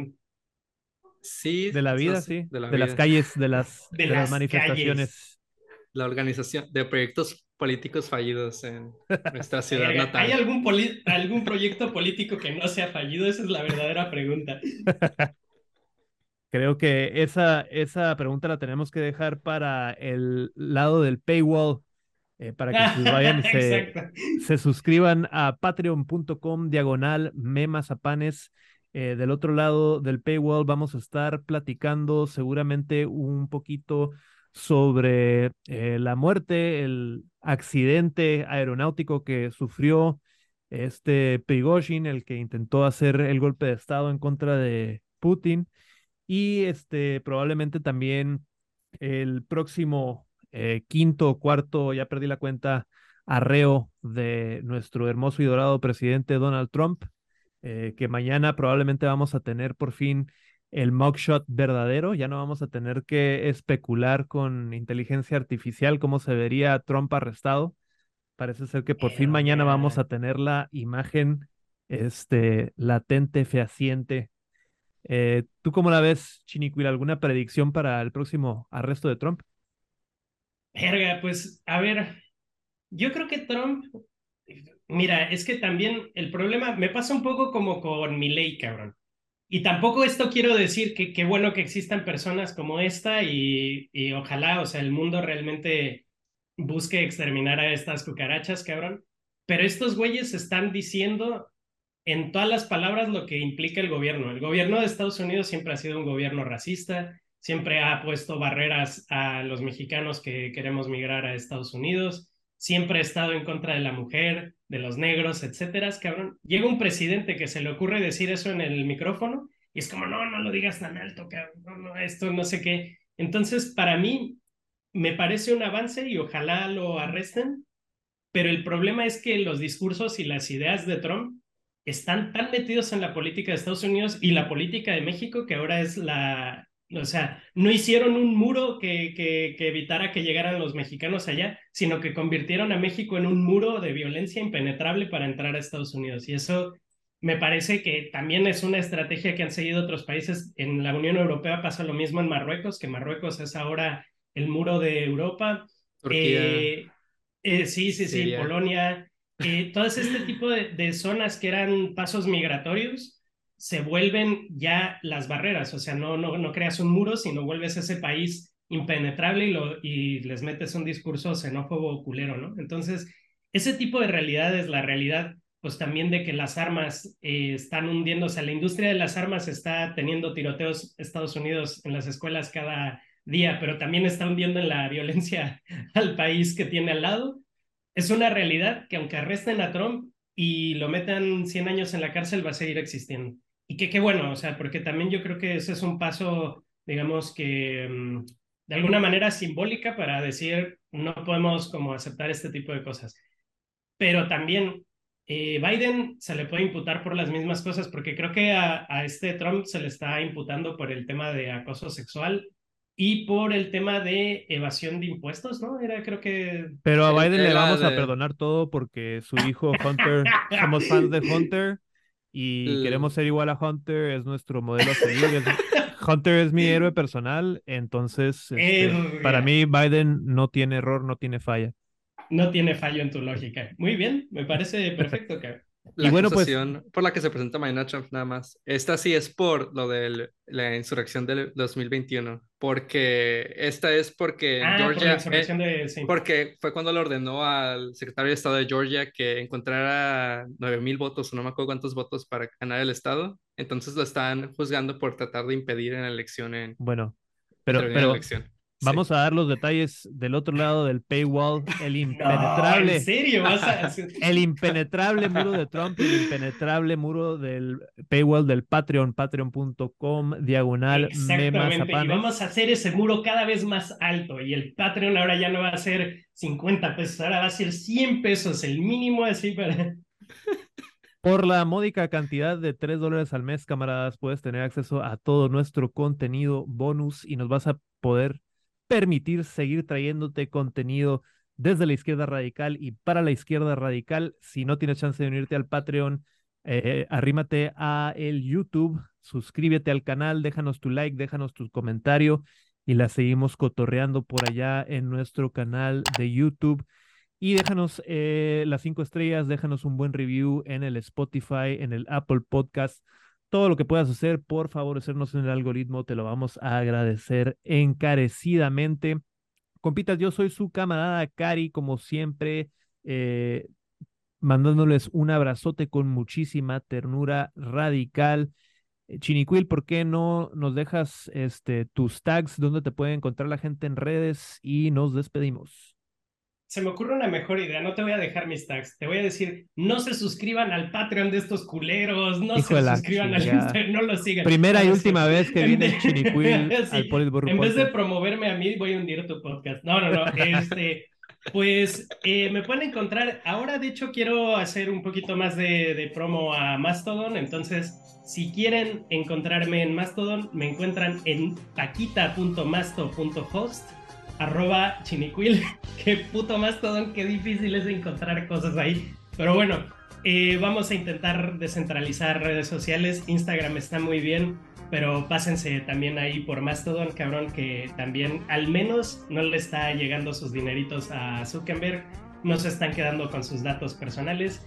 Sí. De la vida, sí. De, las calles, de las, de, las, manifestaciones. La organización de proyectos políticos fallidos en nuestra ciudad natal. ¿Hay algún, algún proyecto político que no sea fallido? Esa es la verdadera pregunta. Creo que esa, esa pregunta la tenemos que dejar para el lado del paywall, eh, para que se vayan y se, suscriban a patreon.com diagonal memazapanes. Eh, del otro lado del paywall vamos a estar platicando seguramente un poquito sobre eh, la muerte, el accidente aeronáutico que sufrió este Prigozhin, el que intentó hacer el golpe de Estado en contra de Putin, y este probablemente también el próximo eh, quinto o cuarto, ya perdí la cuenta, arreo de nuestro hermoso y dorado presidente Donald Trump, eh, que mañana probablemente vamos a tener por fin el mugshot verdadero, ya no vamos a tener que especular con inteligencia artificial cómo se vería Trump arrestado. Parece ser que por fin mañana vamos a tener la imagen este, latente, fehaciente. Eh, ¿Tú cómo la ves, Chiniquil? ¿Alguna predicción para el próximo arresto de Trump? Verga, pues a ver, yo creo que Trump, mira, es que también el problema me pasa un poco como con mi ley, cabrón. Y tampoco esto quiero decir que qué bueno que existan personas como esta y, y ojalá, o sea, el mundo realmente busque exterminar a estas cucarachas, cabrón. Pero estos güeyes están diciendo en todas las palabras lo que implica el gobierno. El gobierno de Estados Unidos siempre ha sido un gobierno racista, siempre ha puesto barreras a los mexicanos que queremos migrar a Estados Unidos, siempre ha estado en contra de la mujer, de los negros, etcétera, cabrón. Llega un presidente que se le ocurre decir eso en el micrófono y es como, no, no lo digas tan alto, cabrón, esto no sé qué. Entonces, para mí, me parece un avance y ojalá lo arresten, pero el problema es que los discursos y las ideas de Trump están tan metidos en la política de Estados Unidos y la política de México que ahora es la, o sea, no hicieron un muro que, que, que, evitara que llegaran los mexicanos allá, sino que convirtieron a México en un muro de violencia impenetrable para entrar a Estados Unidos. Y eso me parece que también es una estrategia que han seguido otros países. En la Unión Europea pasa lo mismo en Marruecos, que Marruecos es ahora el muro de Europa. Eh, eh, sí, sí, sí, Polonia. Eh, todo este tipo de, de zonas que eran pasos migratorios se vuelven ya las barreras, o sea, no, no, no creas un muro, sino vuelves ese país impenetrable y, lo, y les metes un discurso xenófobo culero, ¿no? Entonces, ese tipo de realidad es la realidad, pues también de que las armas eh, están hundiéndose, la industria de las armas está teniendo tiroteos Estados Unidos en las escuelas cada día, pero también está hundiendo en la violencia al país que tiene al lado. Es una realidad que aunque arresten a Trump y lo metan 100 años en la cárcel, va a seguir existiendo. Y que qué bueno, o sea, porque también yo creo que ese es un paso, digamos que mm, de alguna manera simbólica para decir no podemos como aceptar este tipo de cosas. Pero también eh, Biden se le puede imputar por las mismas cosas, porque creo que a, a, este Trump se le está imputando por el tema de acoso sexual y por el tema de evasión de impuestos, ¿no? Era creo que... Pero a Biden le vamos de... a perdonar todo porque su hijo Hunter, somos fans de Hunter y uh. queremos ser igual a Hunter, es nuestro modelo a seguir. Hunter es mi héroe personal, entonces este, para mí Biden no tiene error, no tiene falla. No tiene fallo en tu lógica. Muy bien, me parece perfecto, que La y bueno, pues, por la que se presenta mañana Trump nada más. Esta sí es por lo de la insurrección del 2021, porque esta es porque ah, Georgia, por de, sí. porque fue cuando le ordenó al secretario de Estado de Georgia que encontrara 9 mil votos o no me acuerdo cuántos votos para ganar el Estado. Entonces lo están juzgando por tratar de impedir en la elección. En, bueno, pero, pero, la elección. Vamos sí. a dar los detalles del otro lado del paywall, el impenetrable. No, ¿En serio? ¿Vas a... el impenetrable muro de Trump, el impenetrable muro del paywall del Patreon, patreon.com, diagonal Exactamente. Y vamos a hacer ese muro cada vez más alto. Y el Patreon ahora ya no va a ser 50 pesos, ahora va a ser 100 pesos, el mínimo así para. Por la módica cantidad de 3 dólares al mes, camaradas, puedes tener acceso a todo nuestro contenido bonus y nos vas a poder permitir seguir trayéndote contenido desde la izquierda radical y para la izquierda radical. Si no tienes chance de unirte al Patreon, eh, arrímate a el YouTube, suscríbete al canal, déjanos tu like, déjanos tu comentario y la seguimos cotorreando por allá en nuestro canal de YouTube. Y déjanos eh, las cinco estrellas, déjanos un buen review en el Spotify, en el Apple Podcast todo lo que puedas hacer por favorecernos en el algoritmo, te lo vamos a agradecer encarecidamente. Compitas, yo soy su camarada Cari, como siempre, eh, mandándoles un abrazote con muchísima ternura radical. Eh, Chinicuil, ¿por qué no nos dejas este, tus tags donde te puede encontrar la gente en redes y nos despedimos? Se me ocurre una mejor idea, no te voy a dejar mis tags, te voy a decir, no se suscriban al Patreon de estos culeros, no Hijo se suscriban al Instagram, no lo sigan. Primera y última vez que viene Chinicuil sí, al En vez de promoverme a mí, voy a hundir tu podcast. No, no, no, este, Pues eh, me pueden encontrar, ahora de hecho quiero hacer un poquito más de, de, promo a Mastodon, entonces si quieren encontrarme en Mastodon, me encuentran en taquita.masto.host arroba chiniquil, qué puto Mastodon, qué difícil es encontrar cosas ahí, pero bueno, eh, vamos a intentar descentralizar redes sociales, Instagram está muy bien, pero pásense también ahí por Mastodon, cabrón, que también al menos no le está llegando sus dineritos a Zuckerberg, no se están quedando con sus datos personales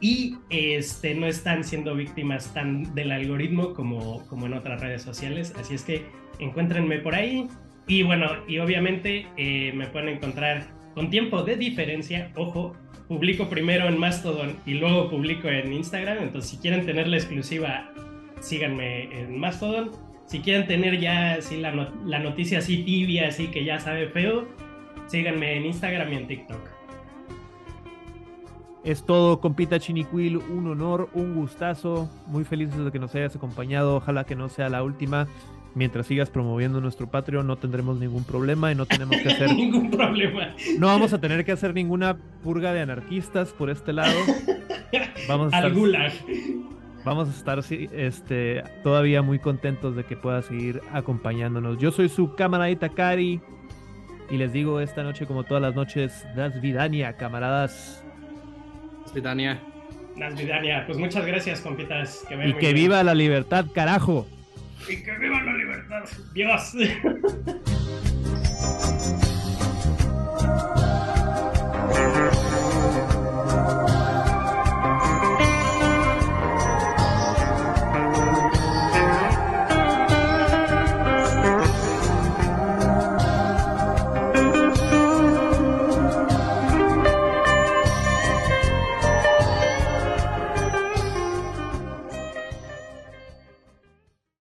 y este, no están siendo víctimas tan del algoritmo como, como en otras redes sociales. Así es que encuéntrenme por ahí. Y bueno, y obviamente eh, me pueden encontrar con tiempo de diferencia. Ojo, publico primero en Mastodon y luego publico en Instagram. Entonces, si quieren tener la exclusiva síganme en Mastodon. Si quieren tener ya así la, la noticia así tibia, así que ya sabe feo, síganme en Instagram y en TikTok. Es todo, compita Chiniquil, un honor, un gustazo. Muy felices de que nos hayas acompañado. Ojalá que no sea la última. Mientras sigas promoviendo nuestro Patreon, no tendremos ningún problema y no tenemos que hacer. ningún problema. No vamos a tener que hacer ninguna purga de anarquistas por este lado. Vamos a estar... Al gulag vamos a estar este, todavía muy contentos de que pueda seguir acompañándonos. Yo soy su cámara Itakari y les digo esta noche, como todas las noches, Das Vidania, camaradas. Das Vidania. Das Vidania. Pues muchas gracias, compitas. Que y que viva la libertad, carajo. Y que viva la libertad. Dios.